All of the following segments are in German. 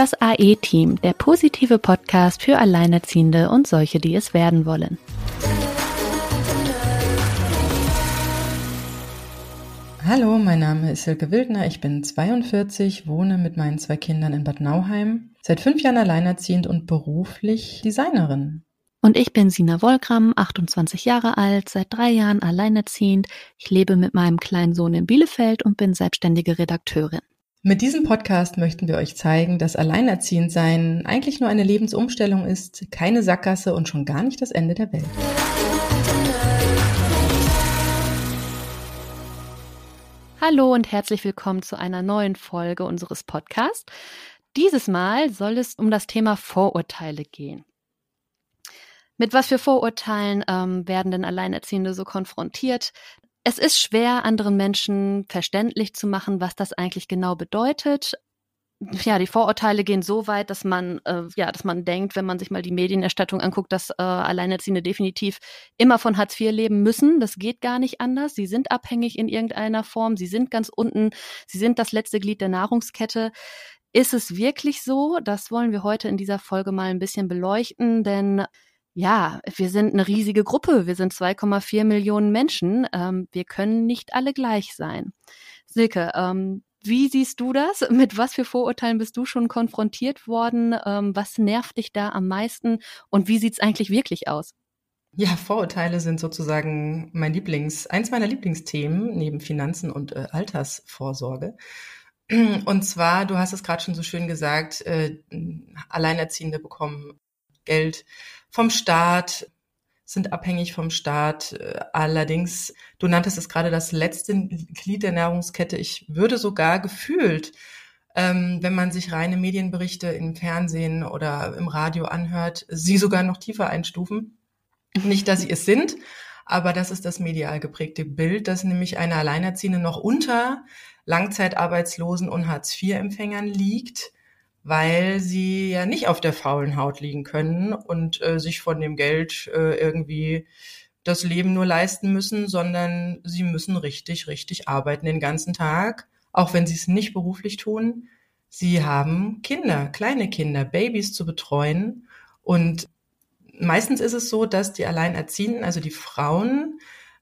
Das AE-Team, der positive Podcast für Alleinerziehende und solche, die es werden wollen. Hallo, mein Name ist Silke Wildner, ich bin 42, wohne mit meinen zwei Kindern in Bad Nauheim, seit fünf Jahren alleinerziehend und beruflich Designerin. Und ich bin Sina Wolgram, 28 Jahre alt, seit drei Jahren alleinerziehend. Ich lebe mit meinem kleinen Sohn in Bielefeld und bin selbstständige Redakteurin. Mit diesem Podcast möchten wir euch zeigen, dass Alleinerziehendsein eigentlich nur eine Lebensumstellung ist, keine Sackgasse und schon gar nicht das Ende der Welt. Hallo und herzlich willkommen zu einer neuen Folge unseres Podcasts. Dieses Mal soll es um das Thema Vorurteile gehen. Mit was für Vorurteilen ähm, werden denn Alleinerziehende so konfrontiert? Es ist schwer, anderen Menschen verständlich zu machen, was das eigentlich genau bedeutet. Ja, die Vorurteile gehen so weit, dass man, äh, ja, dass man denkt, wenn man sich mal die Medienerstattung anguckt, dass äh, Alleinerziehende definitiv immer von Hartz IV leben müssen. Das geht gar nicht anders. Sie sind abhängig in irgendeiner Form. Sie sind ganz unten. Sie sind das letzte Glied der Nahrungskette. Ist es wirklich so? Das wollen wir heute in dieser Folge mal ein bisschen beleuchten, denn ja, wir sind eine riesige Gruppe. Wir sind 2,4 Millionen Menschen. Ähm, wir können nicht alle gleich sein. Silke, ähm, wie siehst du das? Mit was für Vorurteilen bist du schon konfrontiert worden? Ähm, was nervt dich da am meisten? Und wie sieht's eigentlich wirklich aus? Ja, Vorurteile sind sozusagen mein Lieblings, eins meiner Lieblingsthemen neben Finanzen und äh, Altersvorsorge. Und zwar, du hast es gerade schon so schön gesagt, äh, Alleinerziehende bekommen Geld vom Staat, sind abhängig vom Staat. Allerdings, du nanntest es gerade das letzte Glied der Nahrungskette. Ich würde sogar gefühlt, ähm, wenn man sich reine Medienberichte im Fernsehen oder im Radio anhört, sie sogar noch tiefer einstufen. Nicht, dass sie es sind, aber das ist das medial geprägte Bild, dass nämlich eine Alleinerziehende noch unter Langzeitarbeitslosen und Hartz-IV-Empfängern liegt weil sie ja nicht auf der faulen Haut liegen können und äh, sich von dem Geld äh, irgendwie das Leben nur leisten müssen, sondern sie müssen richtig, richtig arbeiten den ganzen Tag, auch wenn sie es nicht beruflich tun. Sie haben Kinder, kleine Kinder, Babys zu betreuen und meistens ist es so, dass die Alleinerziehenden, also die Frauen,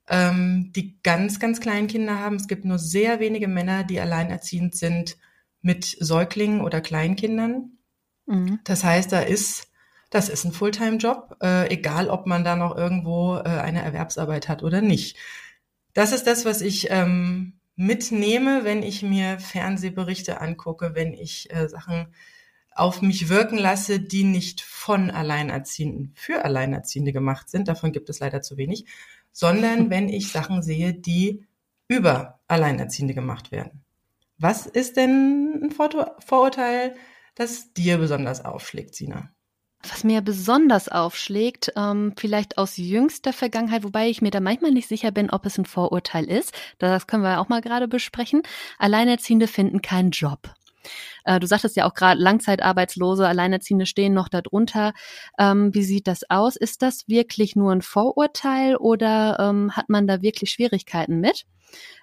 ähm, die ganz, ganz kleinen Kinder haben. Es gibt nur sehr wenige Männer, die alleinerziehend sind mit Säuglingen oder Kleinkindern. Mhm. Das heißt, da ist, das ist ein Fulltime-Job, äh, egal ob man da noch irgendwo äh, eine Erwerbsarbeit hat oder nicht. Das ist das, was ich ähm, mitnehme, wenn ich mir Fernsehberichte angucke, wenn ich äh, Sachen auf mich wirken lasse, die nicht von Alleinerziehenden für Alleinerziehende gemacht sind. Davon gibt es leider zu wenig, sondern wenn ich Sachen sehe, die über Alleinerziehende gemacht werden. Was ist denn ein Vorurteil, das dir besonders aufschlägt, Sina? Was mir besonders aufschlägt, ähm, vielleicht aus jüngster Vergangenheit, wobei ich mir da manchmal nicht sicher bin, ob es ein Vorurteil ist. Das können wir auch mal gerade besprechen. Alleinerziehende finden keinen Job. Äh, du sagtest ja auch gerade, Langzeitarbeitslose, Alleinerziehende stehen noch darunter. Ähm, wie sieht das aus? Ist das wirklich nur ein Vorurteil oder ähm, hat man da wirklich Schwierigkeiten mit?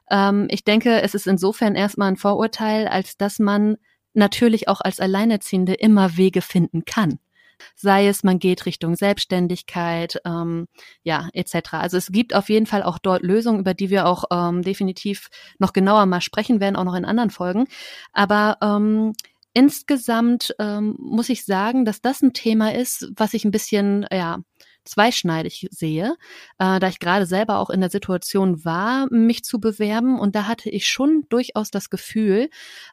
Ähm, ich denke, es ist insofern erstmal ein Vorurteil, als dass man natürlich auch als Alleinerziehende immer Wege finden kann. Sei es, man geht Richtung Selbstständigkeit, ähm, ja, etc. Also es gibt auf jeden Fall auch dort Lösungen, über die wir auch ähm, definitiv noch genauer mal sprechen werden, auch noch in anderen Folgen. Aber ähm, insgesamt ähm, muss ich sagen, dass das ein Thema ist, was ich ein bisschen, ja, zweischneidig sehe, äh, da ich gerade selber auch in der Situation war, mich zu bewerben. Und da hatte ich schon durchaus das Gefühl,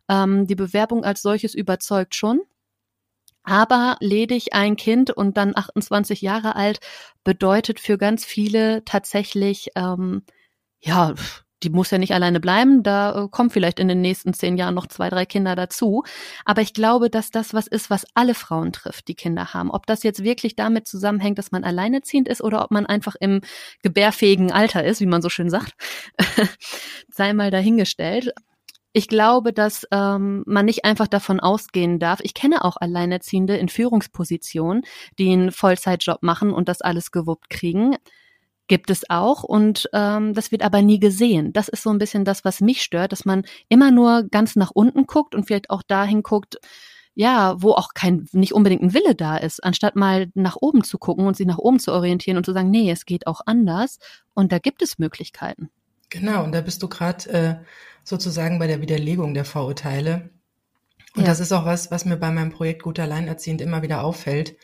ähm, die Bewerbung als solches überzeugt schon. Aber ledig ein Kind und dann 28 Jahre alt bedeutet für ganz viele tatsächlich, ähm, ja, die muss ja nicht alleine bleiben, da äh, kommen vielleicht in den nächsten zehn Jahren noch zwei, drei Kinder dazu. Aber ich glaube, dass das was ist, was alle Frauen trifft, die Kinder haben. Ob das jetzt wirklich damit zusammenhängt, dass man alleineziehend ist oder ob man einfach im gebärfähigen Alter ist, wie man so schön sagt, sei mal dahingestellt. Ich glaube, dass ähm, man nicht einfach davon ausgehen darf. Ich kenne auch Alleinerziehende in Führungspositionen, die einen Vollzeitjob machen und das alles gewuppt kriegen gibt es auch und ähm, das wird aber nie gesehen. Das ist so ein bisschen das, was mich stört, dass man immer nur ganz nach unten guckt und vielleicht auch dahin guckt, ja, wo auch kein, nicht unbedingt ein Wille da ist, anstatt mal nach oben zu gucken und sich nach oben zu orientieren und zu sagen, nee, es geht auch anders und da gibt es Möglichkeiten. Genau, und da bist du gerade äh, sozusagen bei der Widerlegung der Vorurteile. Und ja. das ist auch was, was mir bei meinem Projekt Gut Alleinerziehend immer wieder auffällt.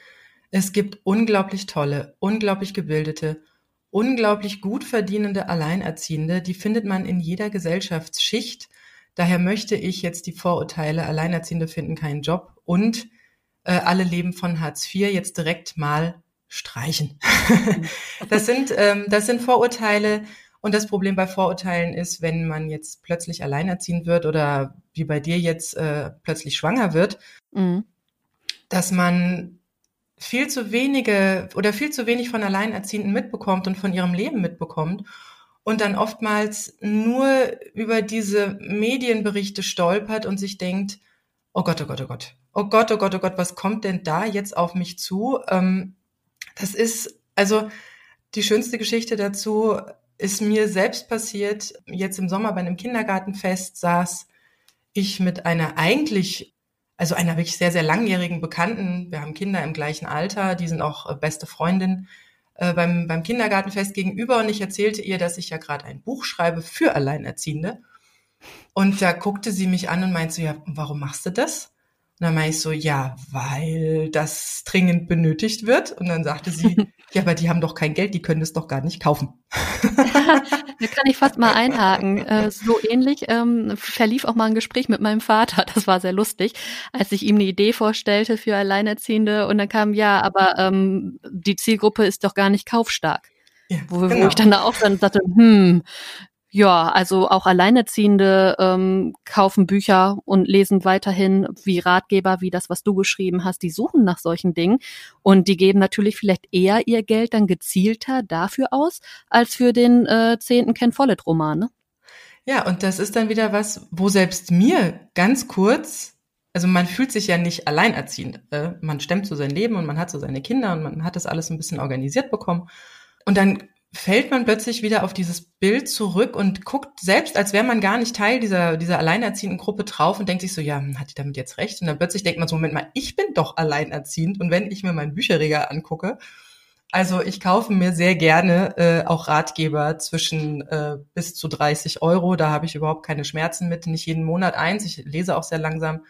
Es gibt unglaublich tolle, unglaublich gebildete, unglaublich gut verdienende Alleinerziehende, die findet man in jeder Gesellschaftsschicht. Daher möchte ich jetzt die Vorurteile, Alleinerziehende finden keinen Job und äh, alle leben von Hartz IV jetzt direkt mal streichen. das sind, ähm, das sind Vorurteile, und das Problem bei Vorurteilen ist, wenn man jetzt plötzlich alleinerziehend wird oder wie bei dir jetzt äh, plötzlich schwanger wird, mhm. dass man viel zu wenige oder viel zu wenig von Alleinerziehenden mitbekommt und von ihrem Leben mitbekommt und dann oftmals nur über diese Medienberichte stolpert und sich denkt, oh Gott, oh Gott, oh Gott, oh Gott, oh Gott, oh Gott, was kommt denn da jetzt auf mich zu? Ähm, das ist, also die schönste Geschichte dazu ist mir selbst passiert, jetzt im Sommer bei einem Kindergartenfest saß ich mit einer eigentlich, also einer wirklich sehr, sehr langjährigen Bekannten, wir haben Kinder im gleichen Alter, die sind auch äh, beste Freundin, äh, beim, beim Kindergartenfest gegenüber und ich erzählte ihr, dass ich ja gerade ein Buch schreibe für Alleinerziehende. Und da guckte sie mich an und meinte so, ja, warum machst du das? Und dann meinte ich so, ja, weil das dringend benötigt wird. Und dann sagte sie, ja, aber die haben doch kein Geld, die können es doch gar nicht kaufen. da kann ich fast mal einhaken. Äh, so ähnlich ähm, verlief auch mal ein Gespräch mit meinem Vater. Das war sehr lustig, als ich ihm eine Idee vorstellte für Alleinerziehende. Und dann kam, ja, aber ähm, die Zielgruppe ist doch gar nicht kaufstark. Ja, wo, genau. wo ich dann da auch dann sagte, hm, ja, also auch Alleinerziehende ähm, kaufen Bücher und lesen weiterhin wie Ratgeber, wie das, was du geschrieben hast. Die suchen nach solchen Dingen und die geben natürlich vielleicht eher ihr Geld dann gezielter dafür aus, als für den äh, zehnten Ken Follett-Roman. Ne? Ja, und das ist dann wieder was, wo selbst mir ganz kurz, also man fühlt sich ja nicht alleinerziehend. Äh, man stemmt so sein Leben und man hat so seine Kinder und man hat das alles ein bisschen organisiert bekommen. Und dann fällt man plötzlich wieder auf dieses Bild zurück und guckt selbst, als wäre man gar nicht Teil dieser, dieser alleinerziehenden Gruppe drauf und denkt sich so, ja, hm, hat die damit jetzt recht? Und dann plötzlich denkt man so, Moment mal, ich bin doch alleinerziehend. Und wenn ich mir meinen Bücherregal angucke, also ich kaufe mir sehr gerne äh, auch Ratgeber zwischen äh, bis zu 30 Euro. Da habe ich überhaupt keine Schmerzen mit. Nicht jeden Monat eins. Ich lese auch sehr langsam.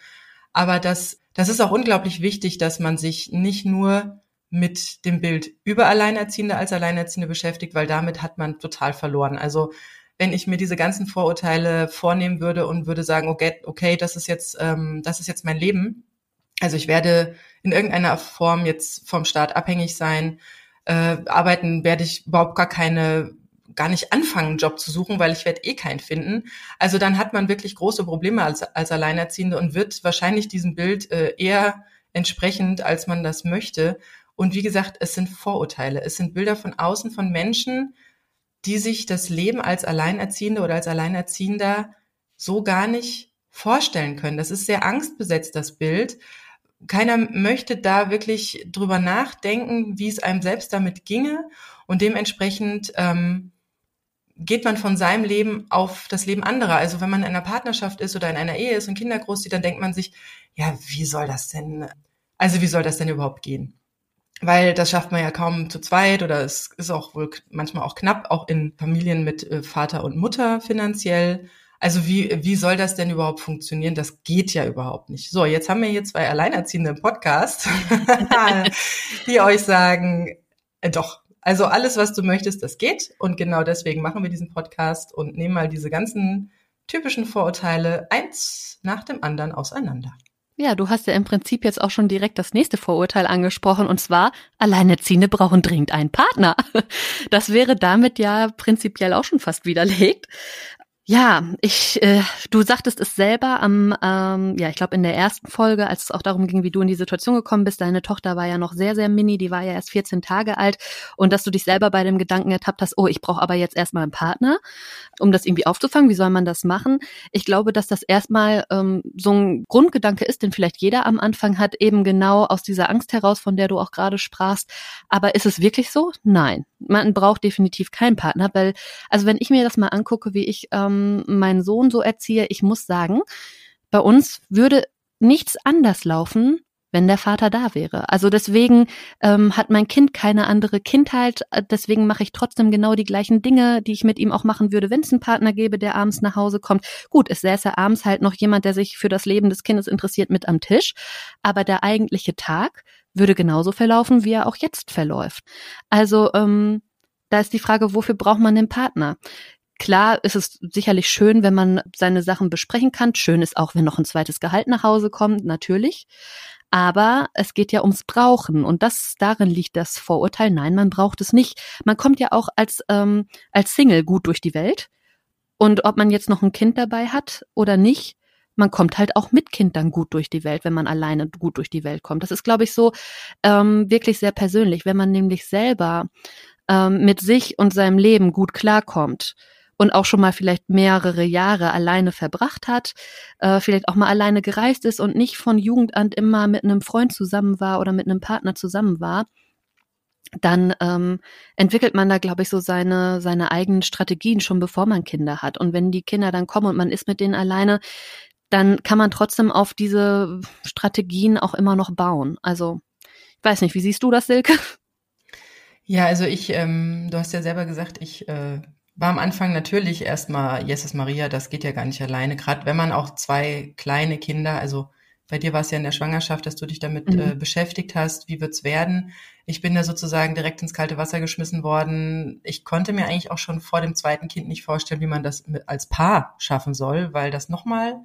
Aber das, das ist auch unglaublich wichtig, dass man sich nicht nur mit dem Bild über Alleinerziehende als Alleinerziehende beschäftigt, weil damit hat man total verloren. Also wenn ich mir diese ganzen Vorurteile vornehmen würde und würde sagen, okay, okay, das ist jetzt, ähm, das ist jetzt mein Leben. Also ich werde in irgendeiner Form jetzt vom Staat abhängig sein. Äh, arbeiten werde ich überhaupt gar keine, gar nicht anfangen, einen Job zu suchen, weil ich werde eh keinen finden. Also dann hat man wirklich große Probleme als, als Alleinerziehende und wird wahrscheinlich diesem Bild äh, eher entsprechend, als man das möchte. Und wie gesagt, es sind Vorurteile. Es sind Bilder von außen von Menschen, die sich das Leben als Alleinerziehende oder als Alleinerziehender so gar nicht vorstellen können. Das ist sehr angstbesetzt, das Bild. Keiner möchte da wirklich drüber nachdenken, wie es einem selbst damit ginge. Und dementsprechend ähm, geht man von seinem Leben auf das Leben anderer. Also wenn man in einer Partnerschaft ist oder in einer Ehe ist und Kinder großzieht, dann denkt man sich, ja, wie soll das denn, also wie soll das denn überhaupt gehen? Weil das schafft man ja kaum zu zweit oder es ist auch wohl manchmal auch knapp, auch in Familien mit äh, Vater und Mutter finanziell. Also wie, wie soll das denn überhaupt funktionieren? Das geht ja überhaupt nicht. So, jetzt haben wir hier zwei Alleinerziehende im Podcast, die euch sagen, äh, doch, also alles, was du möchtest, das geht. Und genau deswegen machen wir diesen Podcast und nehmen mal diese ganzen typischen Vorurteile eins nach dem anderen auseinander. Ja, du hast ja im Prinzip jetzt auch schon direkt das nächste Vorurteil angesprochen, und zwar, Alleinerziehende brauchen dringend einen Partner. Das wäre damit ja prinzipiell auch schon fast widerlegt. Ja, ich, äh, du sagtest es selber am, ähm, ja, ich glaube in der ersten Folge, als es auch darum ging, wie du in die Situation gekommen bist. Deine Tochter war ja noch sehr, sehr mini, die war ja erst 14 Tage alt und dass du dich selber bei dem Gedanken ertappt hast, oh, ich brauche aber jetzt erstmal einen Partner, um das irgendwie aufzufangen. Wie soll man das machen? Ich glaube, dass das erstmal ähm, so ein Grundgedanke ist, den vielleicht jeder am Anfang hat, eben genau aus dieser Angst heraus, von der du auch gerade sprachst. Aber ist es wirklich so? Nein, man braucht definitiv keinen Partner, weil, also wenn ich mir das mal angucke, wie ich ähm, meinen Sohn so erziehe, ich muss sagen, bei uns würde nichts anders laufen, wenn der Vater da wäre. Also deswegen ähm, hat mein Kind keine andere Kindheit, deswegen mache ich trotzdem genau die gleichen Dinge, die ich mit ihm auch machen würde, wenn es einen Partner gäbe, der abends nach Hause kommt. Gut, es säße abends halt noch jemand, der sich für das Leben des Kindes interessiert, mit am Tisch, aber der eigentliche Tag würde genauso verlaufen, wie er auch jetzt verläuft. Also ähm, da ist die Frage, wofür braucht man den Partner? Klar ist es sicherlich schön, wenn man seine Sachen besprechen kann. Schön ist auch, wenn noch ein zweites Gehalt nach Hause kommt, natürlich. Aber es geht ja ums Brauchen und das darin liegt das Vorurteil. Nein, man braucht es nicht. Man kommt ja auch als ähm, als Single gut durch die Welt und ob man jetzt noch ein Kind dabei hat oder nicht, man kommt halt auch mit Kind dann gut durch die Welt, wenn man alleine gut durch die Welt kommt. Das ist, glaube ich, so ähm, wirklich sehr persönlich, wenn man nämlich selber ähm, mit sich und seinem Leben gut klarkommt und auch schon mal vielleicht mehrere Jahre alleine verbracht hat, äh, vielleicht auch mal alleine gereist ist und nicht von Jugend an immer mit einem Freund zusammen war oder mit einem Partner zusammen war, dann ähm, entwickelt man da, glaube ich, so seine, seine eigenen Strategien schon bevor man Kinder hat. Und wenn die Kinder dann kommen und man ist mit denen alleine, dann kann man trotzdem auf diese Strategien auch immer noch bauen. Also, ich weiß nicht, wie siehst du das, Silke? Ja, also ich, ähm, du hast ja selber gesagt, ich äh, war am Anfang natürlich erstmal Jesus Maria, das geht ja gar nicht alleine. Gerade wenn man auch zwei kleine Kinder, also bei dir war es ja in der Schwangerschaft, dass du dich damit mhm. äh, beschäftigt hast, wie wird's werden. Ich bin da sozusagen direkt ins kalte Wasser geschmissen worden. Ich konnte mir eigentlich auch schon vor dem zweiten Kind nicht vorstellen, wie man das als Paar schaffen soll, weil das nochmal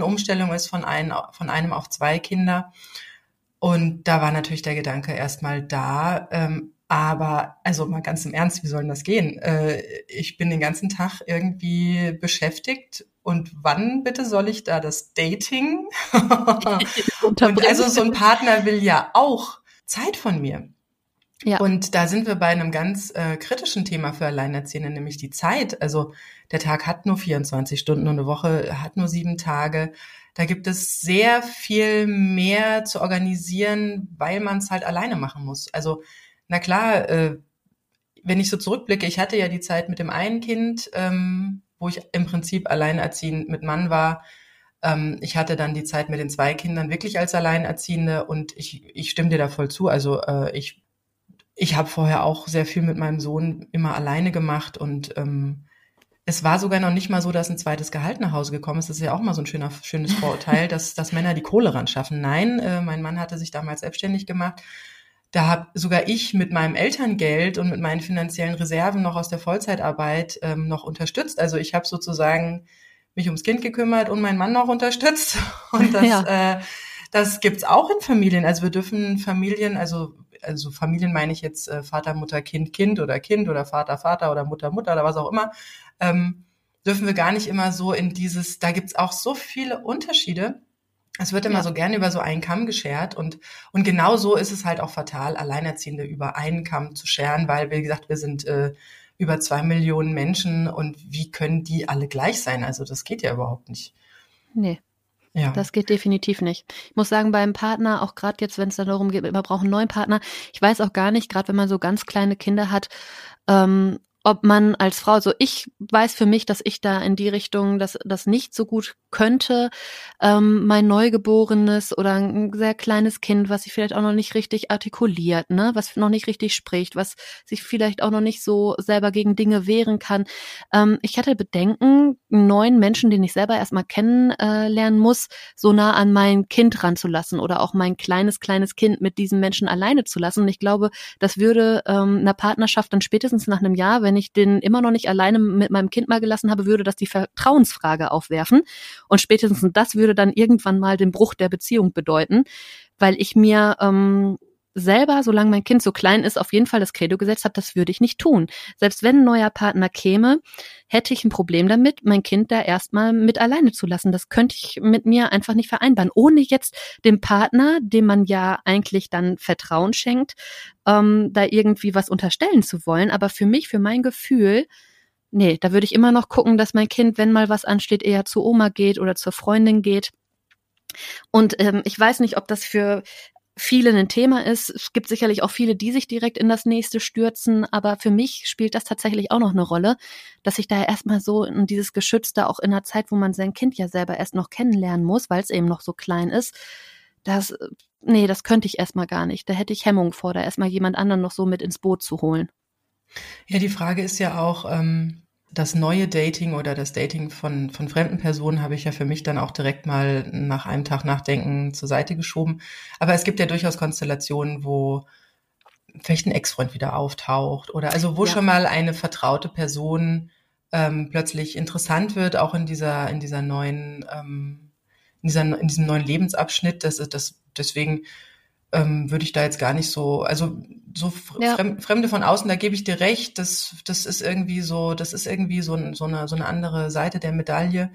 eine Umstellung ist von, ein, von einem auf zwei Kinder. Und da war natürlich der Gedanke erstmal da, ähm, aber also mal ganz im Ernst, wie soll denn das gehen? Äh, ich bin den ganzen Tag irgendwie beschäftigt und wann bitte soll ich da das Dating? und also so ein Partner will ja auch Zeit von mir. Ja. Und da sind wir bei einem ganz äh, kritischen Thema für Alleinerziehende, nämlich die Zeit. Also der Tag hat nur 24 Stunden und eine Woche hat nur sieben Tage. Da gibt es sehr viel mehr zu organisieren, weil man es halt alleine machen muss. Also na klar, äh, wenn ich so zurückblicke, ich hatte ja die Zeit mit dem einen Kind, ähm, wo ich im Prinzip alleinerziehend mit Mann war. Ähm, ich hatte dann die Zeit mit den zwei Kindern wirklich als Alleinerziehende und ich, ich stimme dir da voll zu. Also äh, ich, ich habe vorher auch sehr viel mit meinem Sohn immer alleine gemacht und ähm, es war sogar noch nicht mal so, dass ein zweites Gehalt nach Hause gekommen ist. Das ist ja auch mal so ein schöner, schönes Vorurteil, dass, dass Männer die Kohle ran schaffen. Nein, äh, mein Mann hatte sich damals selbstständig gemacht da habe sogar ich mit meinem Elterngeld und mit meinen finanziellen Reserven noch aus der Vollzeitarbeit ähm, noch unterstützt. Also ich habe sozusagen mich ums Kind gekümmert und meinen Mann noch unterstützt. Und das, ja. äh, das gibt's auch in Familien. Also wir dürfen Familien, also also Familien meine ich jetzt äh, Vater, Mutter, Kind, Kind oder Kind oder Vater, Vater oder Mutter, Mutter oder was auch immer, ähm, dürfen wir gar nicht immer so in dieses, da gibt's auch so viele Unterschiede es wird immer ja. so gerne über so einen Kamm geschert und, und genau so ist es halt auch fatal, Alleinerziehende über einen Kamm zu scheren, weil, wie gesagt, wir sind äh, über zwei Millionen Menschen und wie können die alle gleich sein? Also das geht ja überhaupt nicht. Nee. Ja. Das geht definitiv nicht. Ich muss sagen, beim Partner, auch gerade jetzt, wenn es darum geht, wir brauchen einen neuen Partner, ich weiß auch gar nicht, gerade wenn man so ganz kleine Kinder hat, ähm, ob man als Frau, so ich weiß für mich, dass ich da in die Richtung das, das nicht so gut könnte, ähm, mein Neugeborenes oder ein sehr kleines Kind, was sich vielleicht auch noch nicht richtig artikuliert, ne, was noch nicht richtig spricht, was sich vielleicht auch noch nicht so selber gegen Dinge wehren kann. Ähm, ich hatte Bedenken, neuen Menschen, den ich selber erstmal kennenlernen äh, muss, so nah an mein Kind ranzulassen oder auch mein kleines, kleines Kind mit diesem Menschen alleine zu lassen. Und ich glaube, das würde ähm, einer Partnerschaft dann spätestens nach einem Jahr, wenn ich den immer noch nicht alleine mit meinem Kind mal gelassen habe, würde das die Vertrauensfrage aufwerfen. Und spätestens das würde dann irgendwann mal den Bruch der Beziehung bedeuten, weil ich mir ähm, selber, solange mein Kind so klein ist, auf jeden Fall das Credo gesetzt habe, das würde ich nicht tun. Selbst wenn ein neuer Partner käme, hätte ich ein Problem damit, mein Kind da erstmal mit alleine zu lassen. Das könnte ich mit mir einfach nicht vereinbaren, ohne jetzt dem Partner, dem man ja eigentlich dann Vertrauen schenkt, ähm, da irgendwie was unterstellen zu wollen. Aber für mich, für mein Gefühl, nee, da würde ich immer noch gucken, dass mein Kind, wenn mal was ansteht, eher zu Oma geht oder zur Freundin geht. Und ähm, ich weiß nicht, ob das für vielen ein Thema ist. Es gibt sicherlich auch viele, die sich direkt in das nächste stürzen, aber für mich spielt das tatsächlich auch noch eine Rolle, dass ich da erstmal so in dieses Geschützte auch in einer Zeit, wo man sein Kind ja selber erst noch kennenlernen muss, weil es eben noch so klein ist, das, nee, das könnte ich erstmal gar nicht. Da hätte ich Hemmung vor, da erstmal jemand anderen noch so mit ins Boot zu holen. Ja, die Frage ist ja auch, ähm, das neue Dating oder das Dating von, von fremden Personen habe ich ja für mich dann auch direkt mal nach einem Tag Nachdenken zur Seite geschoben. Aber es gibt ja durchaus Konstellationen, wo vielleicht ein Ex-Freund wieder auftaucht oder also wo ja. schon mal eine vertraute Person ähm, plötzlich interessant wird, auch in dieser, in dieser neuen, ähm, in, dieser, in diesem neuen Lebensabschnitt. Das ist das, deswegen ähm, würde ich da jetzt gar nicht so, also so ja. Fremde von außen, da gebe ich dir recht, das, das ist irgendwie so, das ist irgendwie so, so, eine, so eine andere Seite der Medaille.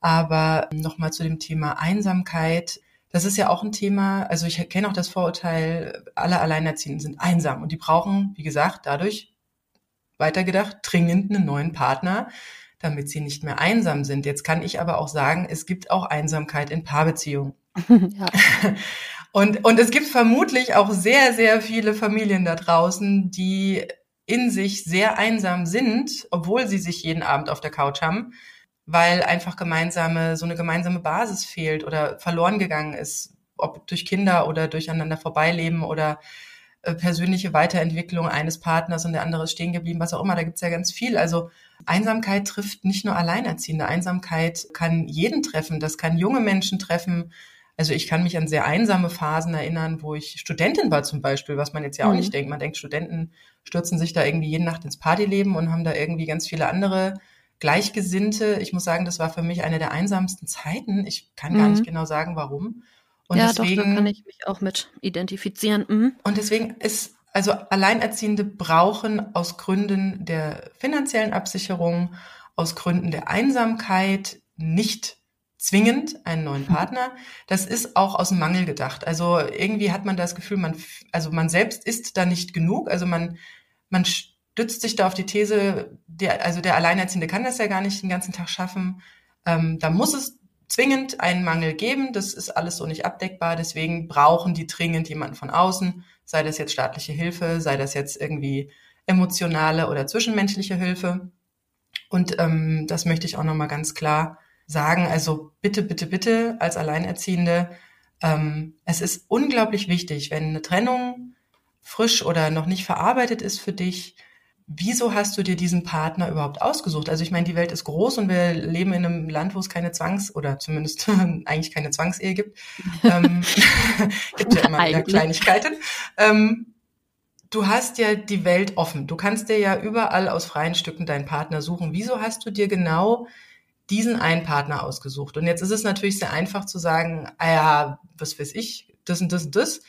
Aber nochmal zu dem Thema Einsamkeit. Das ist ja auch ein Thema, also ich kenne auch das Vorurteil, alle Alleinerziehenden sind einsam und die brauchen, wie gesagt, dadurch weitergedacht, dringend einen neuen Partner, damit sie nicht mehr einsam sind. Jetzt kann ich aber auch sagen, es gibt auch Einsamkeit in Paarbeziehungen. Ja. Und, und es gibt vermutlich auch sehr, sehr viele Familien da draußen, die in sich sehr einsam sind, obwohl sie sich jeden Abend auf der Couch haben, weil einfach gemeinsame, so eine gemeinsame Basis fehlt oder verloren gegangen ist, ob durch Kinder oder durcheinander vorbeileben oder äh, persönliche Weiterentwicklung eines Partners und der andere ist stehen geblieben, was auch immer, da gibt's ja ganz viel. Also Einsamkeit trifft nicht nur Alleinerziehende, Einsamkeit kann jeden treffen, das kann junge Menschen treffen, also ich kann mich an sehr einsame Phasen erinnern, wo ich Studentin war zum Beispiel, was man jetzt ja auch mhm. nicht denkt. Man denkt, Studenten stürzen sich da irgendwie jede Nacht ins Partyleben und haben da irgendwie ganz viele andere Gleichgesinnte. Ich muss sagen, das war für mich eine der einsamsten Zeiten. Ich kann mhm. gar nicht mhm. genau sagen, warum. Und ja, deswegen, doch, da kann ich mich auch mit identifizieren. Mhm. Und deswegen ist, also Alleinerziehende brauchen aus Gründen der finanziellen Absicherung, aus Gründen der Einsamkeit nicht zwingend einen neuen. Partner. Das ist auch aus dem Mangel gedacht. Also irgendwie hat man das Gefühl, man, also man selbst ist da nicht genug. Also man, man stützt sich da auf die These, der, also der Alleinerziehende kann das ja gar nicht den ganzen Tag schaffen. Ähm, da muss es zwingend einen Mangel geben. Das ist alles so nicht abdeckbar. Deswegen brauchen die dringend jemanden von außen, sei das jetzt staatliche Hilfe, sei das jetzt irgendwie emotionale oder zwischenmenschliche Hilfe. Und ähm, das möchte ich auch nochmal ganz klar sagen, also bitte, bitte, bitte als Alleinerziehende, ähm, es ist unglaublich wichtig, wenn eine Trennung frisch oder noch nicht verarbeitet ist für dich, wieso hast du dir diesen Partner überhaupt ausgesucht? Also ich meine, die Welt ist groß und wir leben in einem Land, wo es keine Zwangs- oder zumindest eigentlich keine Zwangsehe gibt. ähm, gibt ja immer wieder Kleinigkeiten. Ähm, du hast ja die Welt offen. Du kannst dir ja überall aus freien Stücken deinen Partner suchen. Wieso hast du dir genau diesen einen Partner ausgesucht. Und jetzt ist es natürlich sehr einfach zu sagen, ah ja, was weiß ich, das und das und das,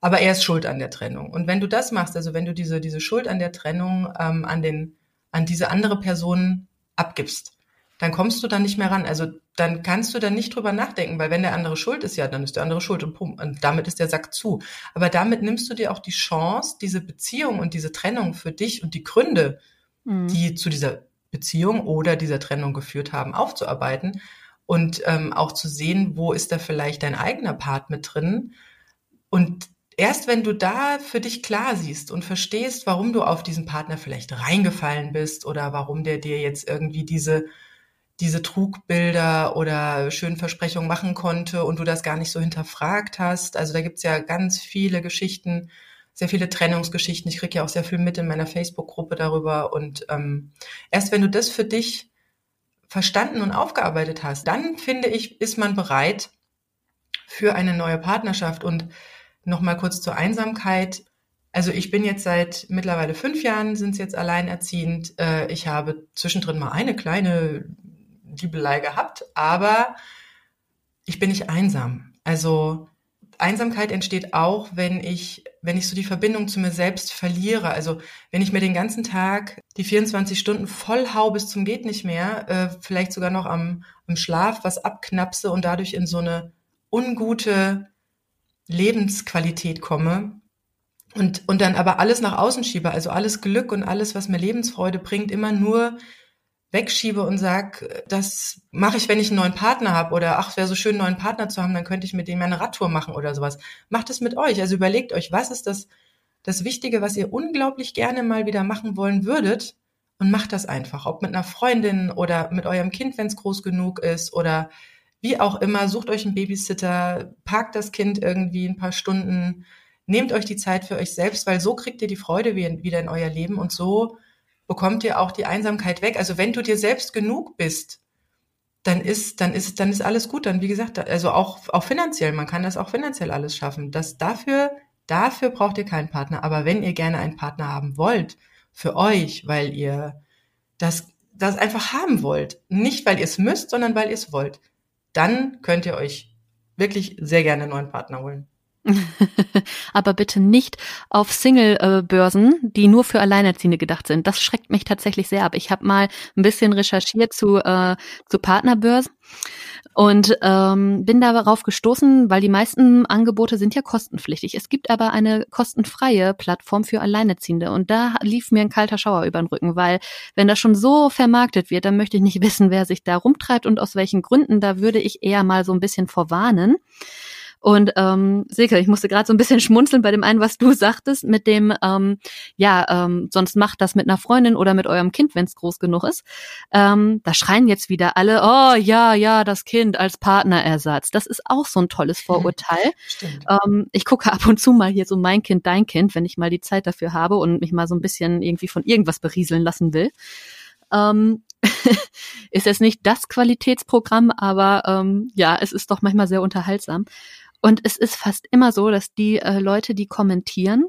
aber er ist schuld an der Trennung. Und wenn du das machst, also wenn du diese, diese Schuld an der Trennung ähm, an, den, an diese andere Person abgibst, dann kommst du dann nicht mehr ran. Also dann kannst du dann nicht drüber nachdenken, weil wenn der andere schuld ist, ja, dann ist der andere schuld und, pum, und damit ist der Sack zu. Aber damit nimmst du dir auch die Chance, diese Beziehung und diese Trennung für dich und die Gründe, mhm. die zu dieser Beziehung oder dieser Trennung geführt haben, aufzuarbeiten und ähm, auch zu sehen, wo ist da vielleicht dein eigener Part mit drin. Und erst wenn du da für dich klar siehst und verstehst, warum du auf diesen Partner vielleicht reingefallen bist oder warum der dir jetzt irgendwie diese diese Trugbilder oder schönen Versprechungen machen konnte und du das gar nicht so hinterfragt hast. Also da gibt's ja ganz viele Geschichten, sehr viele Trennungsgeschichten. Ich kriege ja auch sehr viel mit in meiner Facebook-Gruppe darüber. Und ähm, erst wenn du das für dich verstanden und aufgearbeitet hast, dann finde ich, ist man bereit für eine neue Partnerschaft. Und nochmal kurz zur Einsamkeit. Also ich bin jetzt seit mittlerweile fünf Jahren, sind es jetzt alleinerziehend. Äh, ich habe zwischendrin mal eine kleine Liebelei gehabt, aber ich bin nicht einsam. Also Einsamkeit entsteht auch, wenn ich, wenn ich so die Verbindung zu mir selbst verliere. Also wenn ich mir den ganzen Tag die 24 Stunden voll hau bis zum geht nicht mehr, äh, vielleicht sogar noch am, am Schlaf was abknapse und dadurch in so eine ungute Lebensqualität komme und, und dann aber alles nach außen schiebe, also alles Glück und alles, was mir Lebensfreude bringt, immer nur wegschiebe und sag, das mache ich, wenn ich einen neuen Partner habe oder ach, wäre so schön, einen neuen Partner zu haben, dann könnte ich mit dem eine Radtour machen oder sowas. Macht es mit euch. Also überlegt euch, was ist das, das Wichtige, was ihr unglaublich gerne mal wieder machen wollen würdet und macht das einfach. Ob mit einer Freundin oder mit eurem Kind, wenn es groß genug ist oder wie auch immer, sucht euch einen Babysitter, parkt das Kind irgendwie ein paar Stunden, nehmt euch die Zeit für euch selbst, weil so kriegt ihr die Freude wieder in euer Leben und so bekommt ihr auch die Einsamkeit weg. Also wenn du dir selbst genug bist, dann ist, dann ist, dann ist alles gut. Dann, wie gesagt, also auch, auch finanziell, man kann das auch finanziell alles schaffen. Das dafür, dafür braucht ihr keinen Partner. Aber wenn ihr gerne einen Partner haben wollt, für euch, weil ihr das, das einfach haben wollt, nicht weil ihr es müsst, sondern weil ihr es wollt, dann könnt ihr euch wirklich sehr gerne einen neuen Partner holen. Aber bitte nicht auf Single-Börsen, die nur für Alleinerziehende gedacht sind. Das schreckt mich tatsächlich sehr ab. Ich habe mal ein bisschen recherchiert zu, äh, zu Partnerbörsen und ähm, bin darauf gestoßen, weil die meisten Angebote sind ja kostenpflichtig. Es gibt aber eine kostenfreie Plattform für Alleinerziehende und da lief mir ein kalter Schauer über den Rücken, weil wenn das schon so vermarktet wird, dann möchte ich nicht wissen, wer sich da rumtreibt und aus welchen Gründen. Da würde ich eher mal so ein bisschen vorwarnen. Und ähm, Silke, ich musste gerade so ein bisschen schmunzeln bei dem einen, was du sagtest, mit dem, ähm, ja, ähm, sonst macht das mit einer Freundin oder mit eurem Kind, wenn es groß genug ist. Ähm, da schreien jetzt wieder alle, oh ja, ja, das Kind als Partnerersatz. Das ist auch so ein tolles Vorurteil. ähm, ich gucke ab und zu mal hier so mein Kind, dein Kind, wenn ich mal die Zeit dafür habe und mich mal so ein bisschen irgendwie von irgendwas berieseln lassen will. Ähm, ist jetzt nicht das Qualitätsprogramm, aber ähm, ja, es ist doch manchmal sehr unterhaltsam. Und es ist fast immer so, dass die äh, Leute, die kommentieren,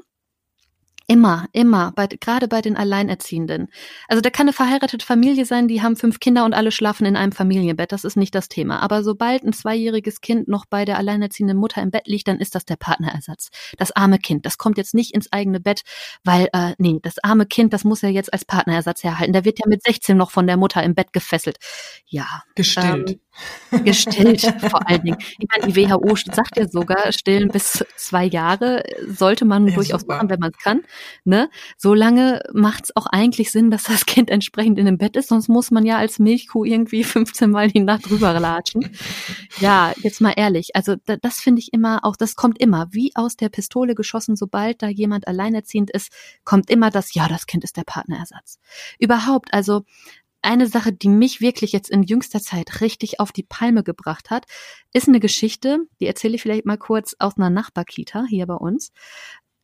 Immer, immer, bei, gerade bei den Alleinerziehenden. Also da kann eine verheiratete Familie sein, die haben fünf Kinder und alle schlafen in einem Familienbett. Das ist nicht das Thema. Aber sobald ein zweijähriges Kind noch bei der alleinerziehenden Mutter im Bett liegt, dann ist das der Partnerersatz. Das arme Kind, das kommt jetzt nicht ins eigene Bett, weil, äh, nee, das arme Kind, das muss er jetzt als Partnerersatz herhalten. Der wird ja mit 16 noch von der Mutter im Bett gefesselt. Ja. Gestillt. Ähm, Gestillt vor allen Dingen. Ich meine, die WHO sagt ja sogar, stillen bis zwei Jahre sollte man ja, durchaus super. machen, wenn man es kann. Ne? So lange macht es auch eigentlich Sinn, dass das Kind entsprechend in dem Bett ist, sonst muss man ja als Milchkuh irgendwie 15 Mal die Nacht drüber latschen. Ja, jetzt mal ehrlich. Also da, das finde ich immer, auch das kommt immer, wie aus der Pistole geschossen, sobald da jemand alleinerziehend ist, kommt immer das, ja, das Kind ist der Partnerersatz. Überhaupt, also eine Sache, die mich wirklich jetzt in jüngster Zeit richtig auf die Palme gebracht hat, ist eine Geschichte, die erzähle ich vielleicht mal kurz aus einer Nachbarkita hier bei uns.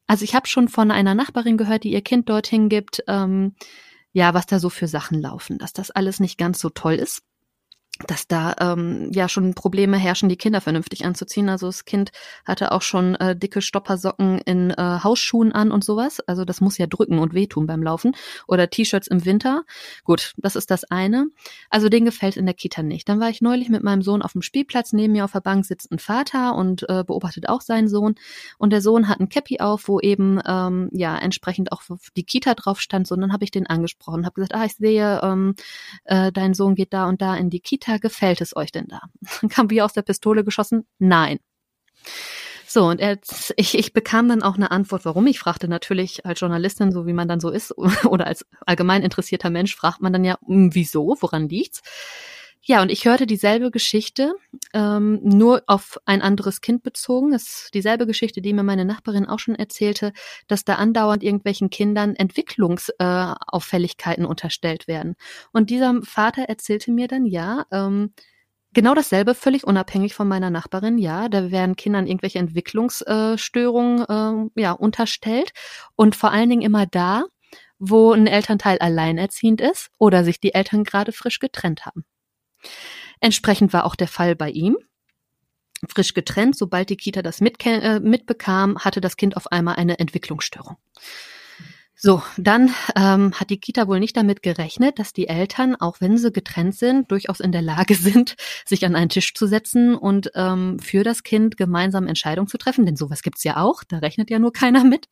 Also ich habe schon von einer Nachbarin gehört, die ihr Kind dorthin gibt, ähm, ja, was da so für Sachen laufen, dass das alles nicht ganz so toll ist dass da ähm, ja schon Probleme herrschen, die Kinder vernünftig anzuziehen. Also das Kind hatte auch schon äh, dicke Stoppersocken in äh, Hausschuhen an und sowas. Also das muss ja drücken und wehtun beim Laufen. Oder T-Shirts im Winter. Gut, das ist das eine. Also den gefällt in der Kita nicht. Dann war ich neulich mit meinem Sohn auf dem Spielplatz. Neben mir auf der Bank sitzt ein Vater und äh, beobachtet auch seinen Sohn. Und der Sohn hat ein Cappy auf, wo eben ähm, ja entsprechend auch die Kita drauf stand. So, und dann habe ich den angesprochen, habe gesagt, ah, ich sehe, ähm, äh, dein Sohn geht da und da in die Kita Kita gefällt es euch denn da? Dann kam wie aus der Pistole geschossen, nein. So, und er, ich, ich bekam dann auch eine Antwort, warum. Ich fragte natürlich als Journalistin, so wie man dann so ist, oder als allgemein interessierter Mensch, fragt man dann ja, hm, wieso, woran liegt's? Ja, und ich hörte dieselbe Geschichte, ähm, nur auf ein anderes Kind bezogen. Das ist dieselbe Geschichte, die mir meine Nachbarin auch schon erzählte, dass da andauernd irgendwelchen Kindern Entwicklungsauffälligkeiten äh, unterstellt werden. Und dieser Vater erzählte mir dann, ja, ähm, Genau dasselbe, völlig unabhängig von meiner Nachbarin, ja. Da werden Kindern irgendwelche Entwicklungsstörungen äh, ja, unterstellt und vor allen Dingen immer da, wo ein Elternteil alleinerziehend ist oder sich die Eltern gerade frisch getrennt haben. Entsprechend war auch der Fall bei ihm. Frisch getrennt, sobald die Kita das äh, mitbekam, hatte das Kind auf einmal eine Entwicklungsstörung. So, dann ähm, hat die Kita wohl nicht damit gerechnet, dass die Eltern, auch wenn sie getrennt sind, durchaus in der Lage sind, sich an einen Tisch zu setzen und ähm, für das Kind gemeinsam Entscheidungen zu treffen. Denn sowas gibt's ja auch, da rechnet ja nur keiner mit.